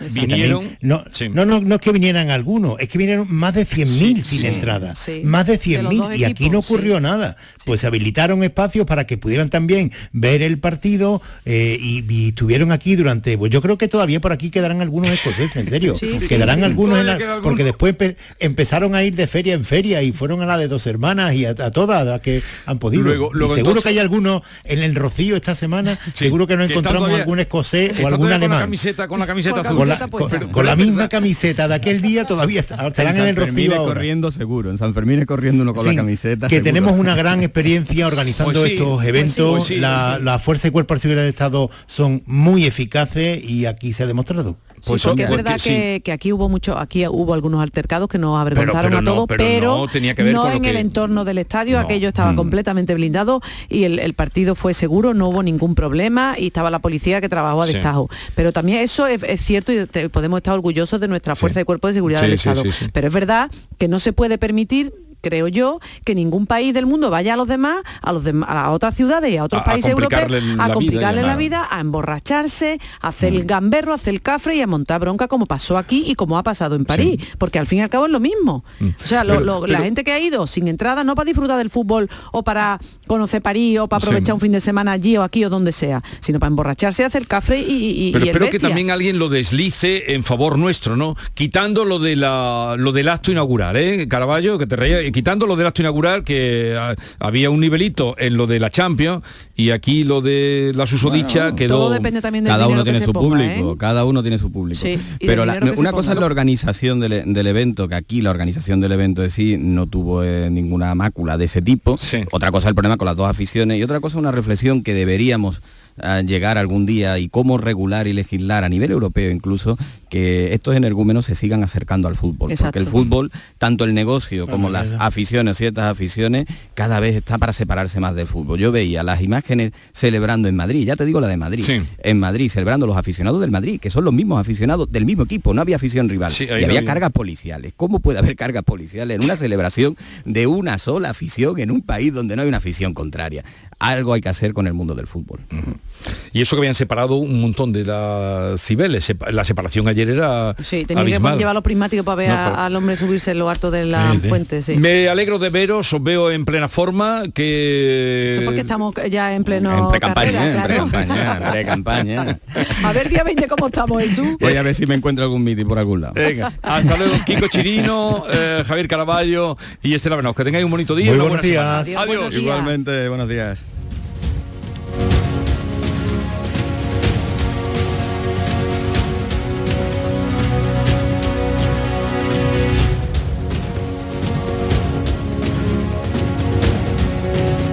no, no, no, no es que vinieran algunos, es que vinieron más de 100.000 sin entrada. Más de 100.000 y aquí no ocurrió nada. Pues se habilitaron espacios para que pudieran también ver el partido eh, y, estuvieron aquí durante, pues yo creo que todavía por aquí quedarán algunos escoceses, en serio. quedarán algunos, porque después empezaron a ir de feria en feria y fueron a la de dos hermanas y a, todas las que han podido. Luego, luego seguro entonces- que hay algunos en el Rocío esta semana, seguro que no encontramos todavía- algún escocés o algún todavía con la alemán. camiseta, con la camiseta Con azul. la, con- con la misma camiseta de aquel día todavía está- estarán en, el Rocío ahora. corriendo seguro, en San Fermín corriendo uno con En fin, la camiseta. que seguro. tenemos una gran experiencia organizando Pues sí, estos pues eventos. sí, pues sí, la, sí. la Fuerza y Cuerpo de Seguridad de Estado son muy eficaces y aquí se ha demostrado. Sí, porque es verdad que, que aquí hubo mucho, aquí hubo algunos altercados que nos avergonzaron pero a no, todos, pero pero, no tenía que ver con lo en que- el entorno del estadio, No. aquello estaba Mm. completamente blindado y el, el partido fue seguro, no hubo ningún problema y estaba la policía que trabajó a Sí. destajo. Pero también eso es, es cierto y te- podemos estar orgullosos de nuestra fuerza y cuerpo de seguridad del Estado. Pero es verdad que no se puede permitir creo yo que ningún país del mundo vaya a los demás a los a otras ciudades y a otros A- a países europeos complicarle la a complicarle la vida a emborracharse, a hacer el gamberro, a hacer el cafre y a montar bronca como pasó aquí y como ha pasado en París, porque al fin y al cabo es lo mismo. O sea, lo- Pero- lo- la gente que ha ido sin entrada no para disfrutar del fútbol o para conocer París o para Sí. aprovechar un fin de semana allí o aquí o donde sea, sino para emborracharse, hacer el cafre y, y, y Pero el espero que también alguien lo deslice en favor nuestro, ¿no? Quitando lo de la lo del acto inaugural, ¿eh? Caraballo, que te reía, y quitando lo del acto inaugural, que ah, había un nivelito en lo de la Champions y aquí lo de la susodicha quedó. todo depende también del cada uno que tiene se su ponga, público, ¿eh? cada uno tiene su público. Sí, Pero la- una cosa es la organización del, del evento, que aquí la organización del evento de sí no tuvo eh, ninguna mácula de ese tipo. Otra cosa es el problema con las dos aficiones y otra cosa es una reflexión que deberíamos ah, llegar algún día y cómo regular y legislar a nivel europeo incluso que estos energúmenos se sigan acercando al fútbol. Exacto. Porque el fútbol, tanto el negocio como las aficiones, ciertas aficiones, cada vez está para separarse más del fútbol. Yo veía las imágenes celebrando en Madrid, ya te digo la de Madrid, en Madrid, celebrando los aficionados del Madrid, que son los mismos aficionados del mismo equipo, no había afición rival. Sí, y había cargas policiales. ¿Cómo puede haber cargas policiales en una celebración de una sola afición en un país donde no hay una afición contraria? Algo hay que hacer con el mundo del fútbol. Y eso que habían separado un montón de las cibeles. La separación ayer era Sí, tenía abismal. que llevar los prismáticos para ver No, a- pero- al hombre subirse en lo alto de la Sí, sí. fuente, sí. Me alegro de veros, os veo en plena forma, que... Eso porque estamos ya en pleno En pre-campaña, carrera, en claro. pre-campaña, pre-campaña. A ver día 20 cómo estamos, Jesús. Voy a ver si me encuentro algún miti por algún lado. Venga, hasta luego Kiko Chirino, eh, Javier Caraballo y Estela Venaos. Que tengáis un bonito día. Muy buenos días. Adiós, Adiós. buenos días. Igualmente, buenos días.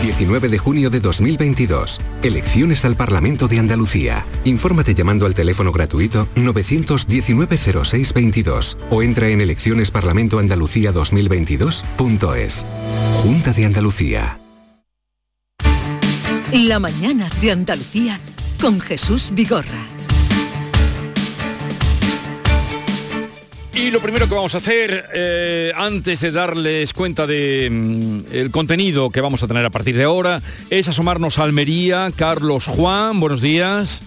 19 de junio de 2022. Elecciones al Parlamento de Andalucía. Infórmate llamando al teléfono gratuito 919-0622 o entra en eleccionesparlamentoandalucía2022.es. Junta de Andalucía. La mañana de Andalucía con Jesús Vigorra. Y lo primero que vamos a hacer, eh, antes de darles cuenta de mm, el contenido que vamos a tener a partir de ahora, es asomarnos a Almería. Carlos Juan, buenos días.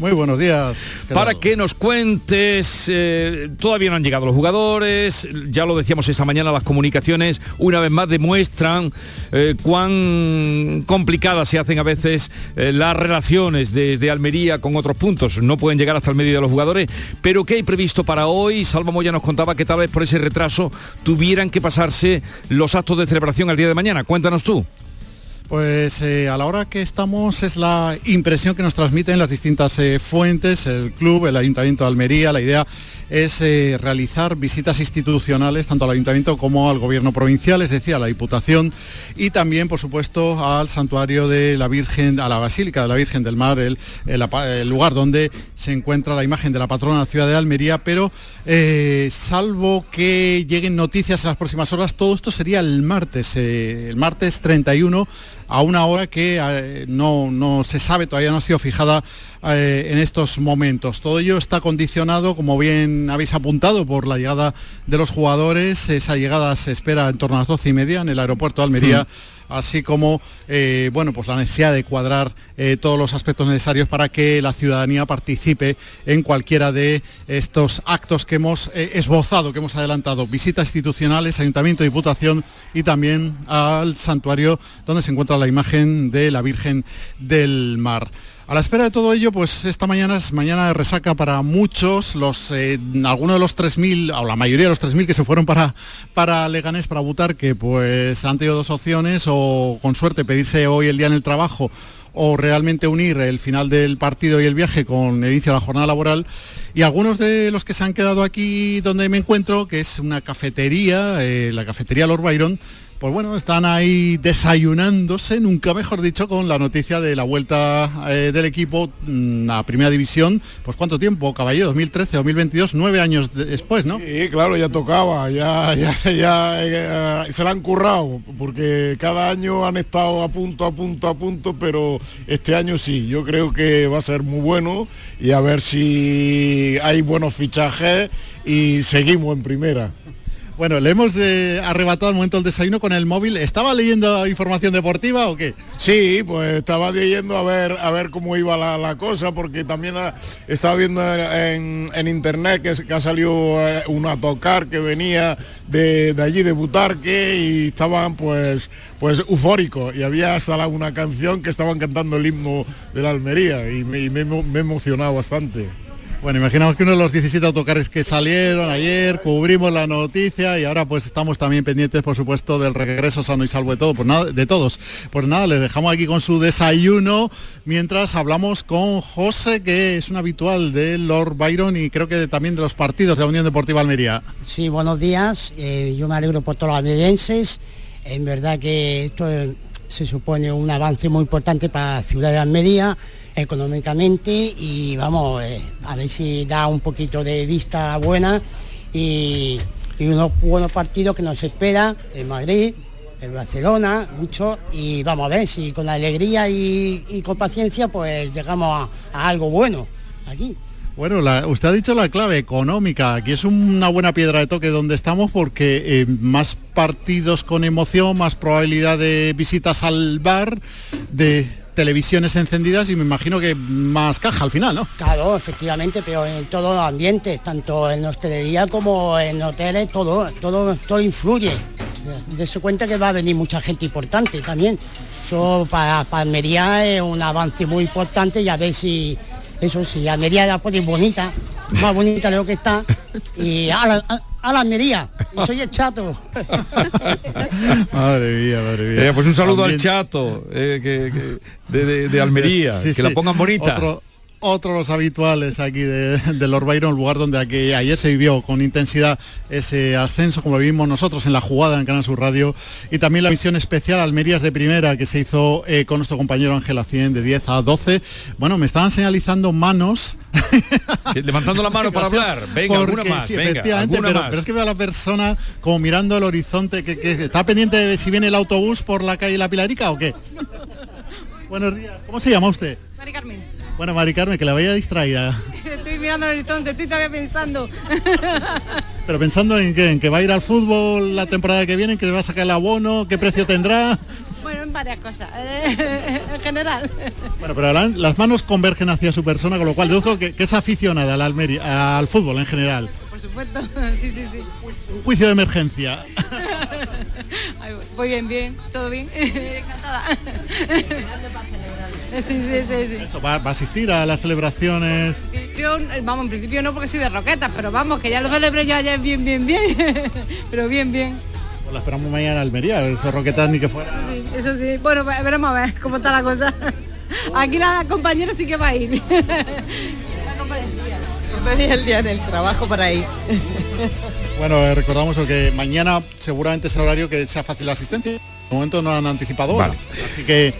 Muy buenos días. Para que nos cuentes, eh, todavía no han llegado los jugadores, ya lo decíamos esta mañana, las comunicaciones una vez más demuestran eh, cuán complicadas se hacen a veces eh, las relaciones desde Almería con otros puntos. No pueden llegar hasta el medio de los jugadores, pero ¿qué hay previsto para hoy? Salva Moya nos contaba que tal vez por ese retraso tuvieran que pasarse los actos de celebración al día de mañana. Cuéntanos tú. Pues eh, a la hora que estamos es la impresión que nos transmiten las distintas eh, fuentes, el club, el Ayuntamiento de Almería, la idea es eh, realizar visitas institucionales tanto al ayuntamiento como al gobierno provincial, es decir, a la Diputación y también, por supuesto, al santuario de la Virgen, a la Basílica de la Virgen del Mar, el, lugar donde se encuentra la imagen de la patrona de la ciudad de Almería, pero salvo que lleguen noticias en las próximas horas, todo esto sería el martes, el martes 31 a una hora que eh, no, no, se sabe, todavía no ha sido fijada eh, en estos momentos. Todo ello está condicionado, como bien habéis apuntado, por la llegada de los jugadores. Esa llegada se espera en torno a las doce y media en el aeropuerto de Almería. Hmm así como eh, bueno, pues la necesidad de cuadrar eh, todos los aspectos necesarios para que la ciudadanía participe en cualquiera de estos actos que hemos eh, esbozado, que hemos adelantado, visitas institucionales, ayuntamiento, diputación y también al santuario donde se encuentra la imagen de la Virgen del Mar. A la espera de todo ello, pues esta mañana es mañana de resaca para muchos, los, eh, algunos de los 3.000, o la mayoría de los 3.000 que se fueron para, para Leganés, para Butar, que pues han tenido dos opciones, o con suerte pedirse hoy el día en el trabajo, o realmente unir el final del partido y el viaje con el inicio de la jornada laboral. Y algunos de los que se han quedado aquí donde me encuentro, que es una cafetería, eh, la cafetería Lord Byron, pues bueno, están ahí desayunándose, nunca mejor dicho, con la noticia de la vuelta eh, del equipo mm, a Primera División. Pues cuánto tiempo, caballero, 2013, 2022, nueve años después, ¿no? Sí, claro, ya tocaba, ya, ya, ya eh, se la han currado, porque cada año han estado a punto, a punto, a punto, pero este año sí, yo creo que va a ser muy bueno y a ver si hay buenos fichajes y seguimos en primera. Bueno, le hemos eh, arrebatado al momento del desayuno con el móvil. ¿Estaba leyendo información deportiva o qué? Sí, pues estaba leyendo a ver a ver cómo iba la, cosa, porque también estaba viendo en, internet que, ha salido eh, una tocar que venía de, allí de Butarque y estaban pues pues eufóricos y había hasta una canción que estaban cantando el himno de la Almería y me, me, me he emocionado bastante. Bueno, imaginamos que uno de los 17 autocares que salieron ayer, cubrimos la noticia y ahora pues estamos también pendientes, por supuesto, del regreso sano y salvo de todo, pues nada, de todos. Pues nada, les dejamos aquí con su desayuno mientras hablamos con José, que es un habitual de Lord Byron y creo que también de los partidos de la Unión Deportiva Almería. Sí, buenos días. Eh, yo me alegro por todos los almerienses. En verdad que esto se supone un avance muy importante para la ciudad de Almería económicamente y vamos, eh, a ver si da un poquito de vista buena y, unos buenos partidos que nos espera en Madrid, en Barcelona, mucho, y vamos a ver si con la alegría y, con paciencia pues llegamos a, algo bueno aquí. Bueno, usted ha dicho la clave económica. Aquí es una buena piedra de toque donde estamos porque eh, más partidos con emoción, más probabilidad de visitas al bar, de televisiones encendidas y me imagino que más caja al final, ¿no? Claro, efectivamente, pero en todos los ambientes, tanto en hostelería como en hoteles, todo, todo, todo influye. Dese cuenta que va a venir mucha gente importante también. Eso para, Almería es un avance muy importante y a ver si, eso sí, Almería la pone bonita, más bonita de lo que está. Y a a la Almería. soy el chato. madre mía, madre mía. Eh, pues un saludo al chato eh, de, Almería, que la pongan bonita. otro de los habituales aquí de, de Lord Byron, lugar donde aquí, ayer se vivió con intensidad ese ascenso, como vimos nosotros en la jugada en Canal Sur Radio, y también la misión especial Almerías de Primera que se hizo eh, con nuestro compañero Ángel Acien de 10 a 12. Bueno, me estaban señalizando manos. Levantando la mano para hablar. Venga, alguna más. Sí, venga, efectivamente, alguna pero, más. pero es que veo a la persona como mirando el horizonte, que, que está pendiente de si viene el autobús por la calle La Pilarica o qué. Buenos días. ¿Cómo se llama usted? Mari Carmen, Bueno, Mari Carmen, que la vaya distraída. estoy mirando el horizonte, estoy todavía pensando. Pero pensando en que, en que va a ir al fútbol la temporada que viene, en que va a sacar el abono, qué precio tendrá. bueno, en varias cosas, eh, en general. Bueno, pero la- las manos convergen hacia su persona, con lo cual deduzco que, que es aficionada al, Almería, al fútbol en general. Por supuesto, sí, sí, sí. Un juicio de emergencia. Ay, voy bien, bien, todo bien, encantada. Sí, sí, sí, sí. Eso, ¿Va, va a asistir a las celebraciones? Yo, vamos, en principio no porque soy de roquetas, pero vamos, que ya lo celebré ya, ya bien, bien, bien. pero bien, bien. Pues la esperamos mañana en Almería, esos roquetas ni que fuera. Sí, eso sí. Bueno, pues, veremos a ver cómo está la cosa. Aquí la compañera sí que va a ir. El día del trabajo para ir. Bueno, eh, recordamos que mañana seguramente es el horario que sea fácil la asistencia. De momento no han anticipado hora. Así que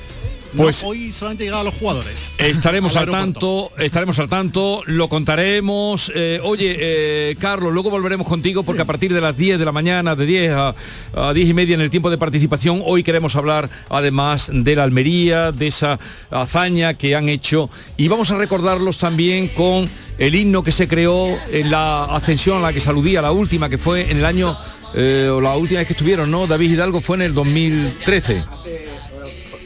no, Pues- hoy solamente llegan los jugadores. Estaremos Al al tanto, estaremos al tanto, lo contaremos. Eh, oye, eh, Carlos, luego volveremos contigo porque a partir de las 10 de la mañana, de 10 a, a 10 y media en el tiempo de participación, hoy queremos hablar además de la Almería, de esa hazaña que han hecho y vamos a recordarlos también con el himno que se creó en la ascensión a la que saludía, la última que fue en el año, eh, o la última vez que estuvieron, ¿no? David Hidalgo fue en el 2013.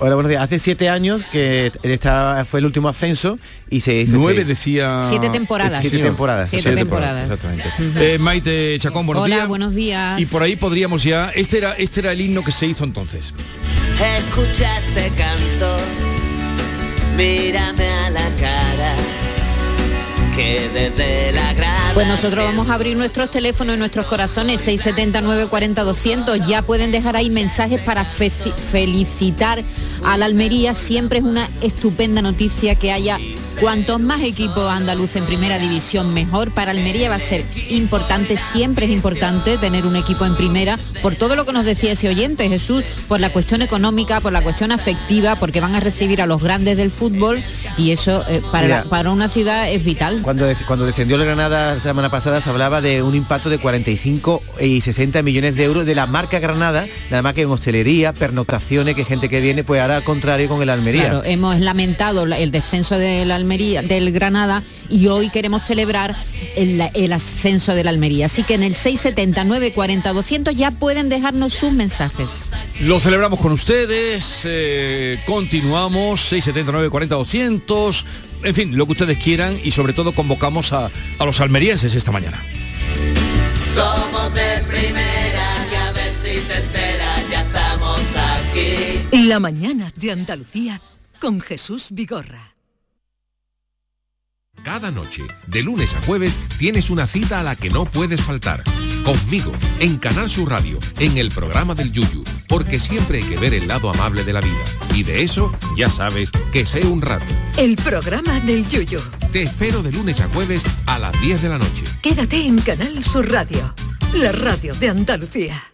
Hola, buenos días. Hace siete años que esta fue el último ascenso y se hizo Nueve este- decía... Siete temporadas. Siete temporadas. Siete temporadas. Exactamente. Eh, Maite Chacón, buenos Hola, días. buenos días. Y por ahí podríamos ya, este era, este era el himno que se hizo entonces. Escucha este canto, mírame a la cara, que desde la grada... Pues nosotros vamos a abrir nuestros teléfonos y nuestros corazones 679 40 200. Ya pueden dejar ahí mensajes para felicitar a la Almería. Siempre es una estupenda noticia que haya cuantos más equipos andaluces en primera división mejor. Para Almería va a ser importante, siempre es importante tener un equipo en primera por todo lo que nos decía ese oyente Jesús, por la cuestión económica, por la cuestión afectiva, porque van a recibir a los grandes del fútbol y eso eh, para, Mira. para una ciudad es vital. Cuando, cuando descendió el Granada la semana pasada se hablaba de un impacto de 45 y 60 millones de euros de la marca Granada, nada más que en hostelería, pernoctaciones, que gente que viene, pues ahora al contrario con el Almería. Claro, hemos lamentado la- el descenso de la Almería, del Granada y hoy queremos celebrar el, el ascenso de la Almería. Así que en el 670 940 200 ya pueden dejarnos sus mensajes. Lo celebramos con ustedes, eh, continuamos, 679 40 200, en fin, lo que ustedes quieran y sobre todo convocamos a, a los almerienses esta mañana. La mañana de Andalucía con Jesús Vigorra. Cada noche, de lunes a jueves, tienes una cita a la que no puedes faltar. Conmigo, en Canal Sur Radio, en el programa del Yuyu, porque siempre hay que ver el lado amable de la vida. Y de eso, ya sabes, que sé un rato. El programa del Yuyo. Te espero de lunes a jueves a las 10 de la noche. Quédate en Canal Sur Radio, la radio de Andalucía.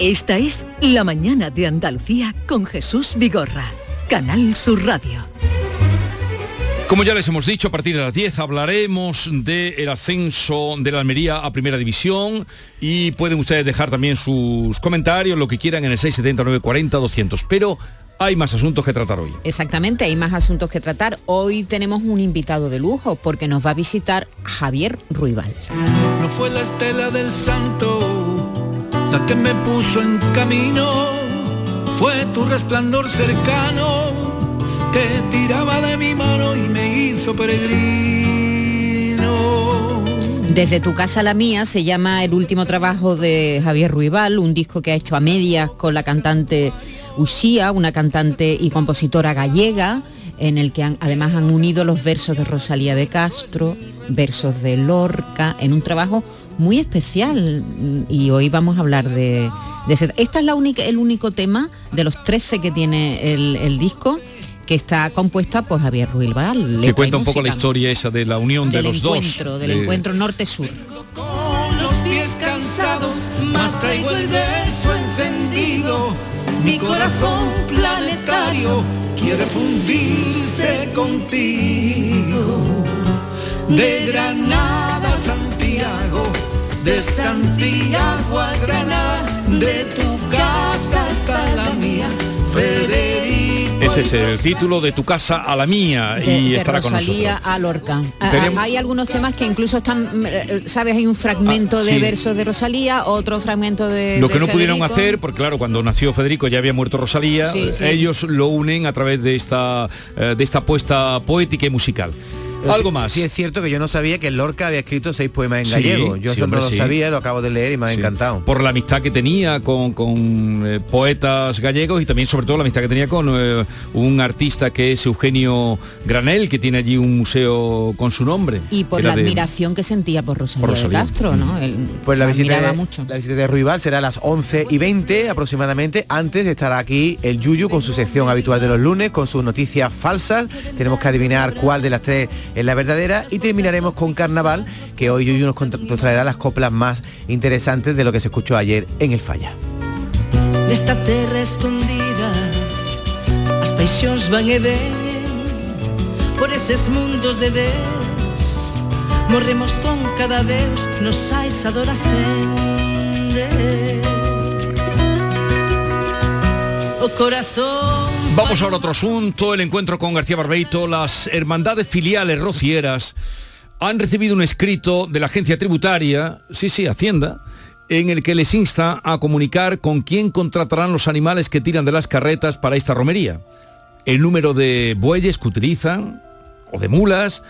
Esta es La Mañana de Andalucía con Jesús Vigorra, Canal Sur Radio. Como ya les hemos dicho, a partir de las 10 hablaremos del ascenso de la Almería a Primera División y pueden ustedes dejar también sus comentarios, lo que quieran en el 679 40 200. Pero hay más asuntos que tratar hoy. Exactamente, hay más asuntos que tratar. Hoy tenemos un invitado de lujo porque nos va a visitar Javier Ruibal. No fue la estela del santo la que me puso en camino, fue tu resplandor cercano que tiraba de mi mano y me hizo peregrino. Desde tu casa a la mía se llama el último trabajo de Javier Ruibal, un disco que ha hecho a medias con la cantante Usía, una cantante y compositora gallega, en el que además han unido los versos de Rosalía de Castro, versos de Lorca, en un trabajo muy especial y hoy vamos a hablar de, ese. Esta es la única, el único tema de los 13 que tiene el, disco que está compuesta por Javier Ruiz Val. Que cuenta un poco la historia esa de la unión de los dos. Del encuentro norte-sur. Con los pies cansados, más traigo el beso encendido. Mi corazón planetario quiere fundirse contigo. De Granada a Santiago de Santiago a Granada, de tu casa hasta la mía, Federico. Ese es el título de tu casa a la mía y estará con nosotros. a Lorca. Hay algunos temas que incluso están, eh, sabes, hay un fragmento ah, de versos de Rosalía, otro fragmento de. Lo que no pudieron hacer, porque claro, cuando nació Federico ya había muerto Rosalía, ellos lo unen a través de esta, eh, de esta apuesta poética y musical. Algo más. Sí, es cierto que yo no sabía que Lorca había escrito seis poemas en gallego. Yo eso no lo sabía, lo acabo de leer y me ha encantado. Por la amistad que tenía con, eh, poetas gallegos y también sobre todo la amistad que tenía con eh, un artista que es Eugenio Granel, que tiene allí un museo con su nombre. Y por la admiración que sentía por Rosalía, de Castro, ¿no? pues la visita, de, mucho. la visita de Ruibal será a las 11 y 20 aproximadamente. Antes estará aquí el Yuyu con su sección habitual de los lunes, con sus noticias falsas. Tenemos que adivinar cuál de las tres en la verdadera y terminaremos con Carnaval, que hoy Yuyu nos, traerá las coplas más interesantes de lo que se escuchó ayer en el Falla. Esta terra escondida, las paixóns van e por esos mundos de Deus. Morremos con cada Deus, nos hais adoración O corazón Vamos ahora a otro asunto, el encuentro con García Barbeito. Las hermandades filiales rocieras han recibido un escrito de la agencia tributaria, sí, sí, Hacienda, en el que les insta a comunicar con quién contratarán los animales que tiran de las carretas para esta romería. El número de bueyes que utilizan, o de mulas,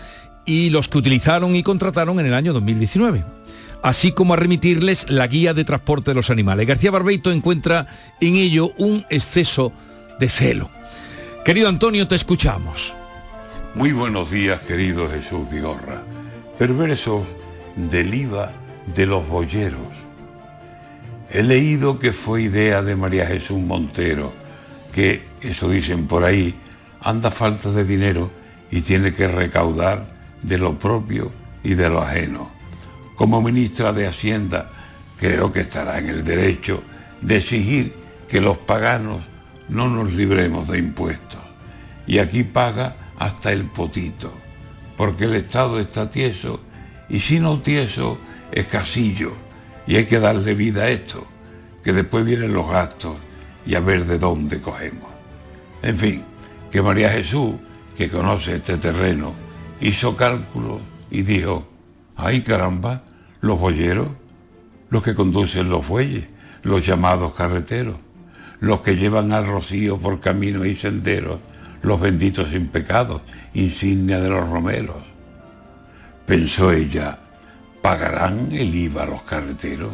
y los que utilizaron y contrataron en el año 2019 así como a remitirles la guía de transporte de los animales. García Barbeito encuentra en ello un exceso celo. Querido Antonio, te escuchamos. Muy buenos días, querido Jesús Vigorra. Perverso del IVA de los boyeros. He leído que fue idea de María Jesús Montero, que, eso dicen por ahí, anda falta de dinero y tiene que recaudar de lo propio y de lo ajeno. Como ministra de Hacienda, creo que estará en el derecho de exigir que los paganos no nos libremos de impuestos. Y aquí paga hasta el potito, porque el Estado está tieso y si no tieso es casillo y hay que darle vida a esto, que después vienen los gastos y a ver de dónde cogemos. En fin, que María Jesús, que conoce este terreno, hizo cálculos y dijo, ay caramba, los boyeros, los que conducen los bueyes, los llamados carreteros los que llevan al rocío por caminos y senderos, los benditos sin pecados, insignia de los romeros. Pensó ella, ¿pagarán el IVA los carreteros?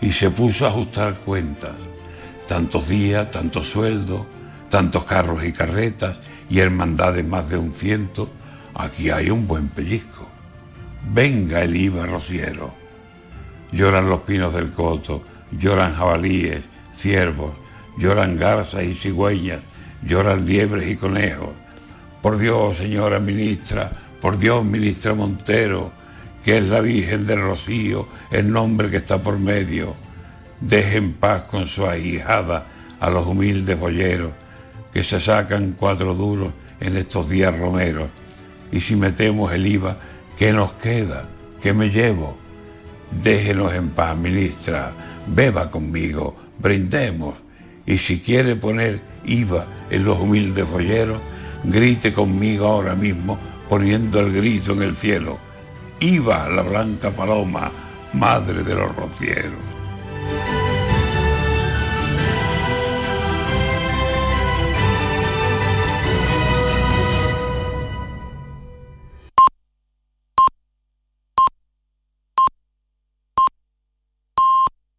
Y se puso a ajustar cuentas. tantos días, tantos sueldos, tantos carros y carretas y hermandades más de un ciento, aquí hay un buen pellizco. Venga el IVA rociero. Lloran los pinos del coto, lloran jabalíes, ciervos, lloran garzas y cigüeñas, lloran liebres y conejos. Por Dios, señora ministra, por Dios, ministra Montero, que es la Virgen del Rocío, el nombre que está por medio, deje en paz con su ahijada a los humildes boyeros que se sacan cuatro duros en estos días romeros. Y si metemos el IVA, ¿qué nos queda? ¿Qué me llevo? Déjenos en paz, ministra, beba conmigo, brindemos. Y si quiere poner IVA en los humildes boyeros, grite conmigo ahora mismo poniendo el grito en el cielo. IVA la blanca paloma, madre de los rocieros.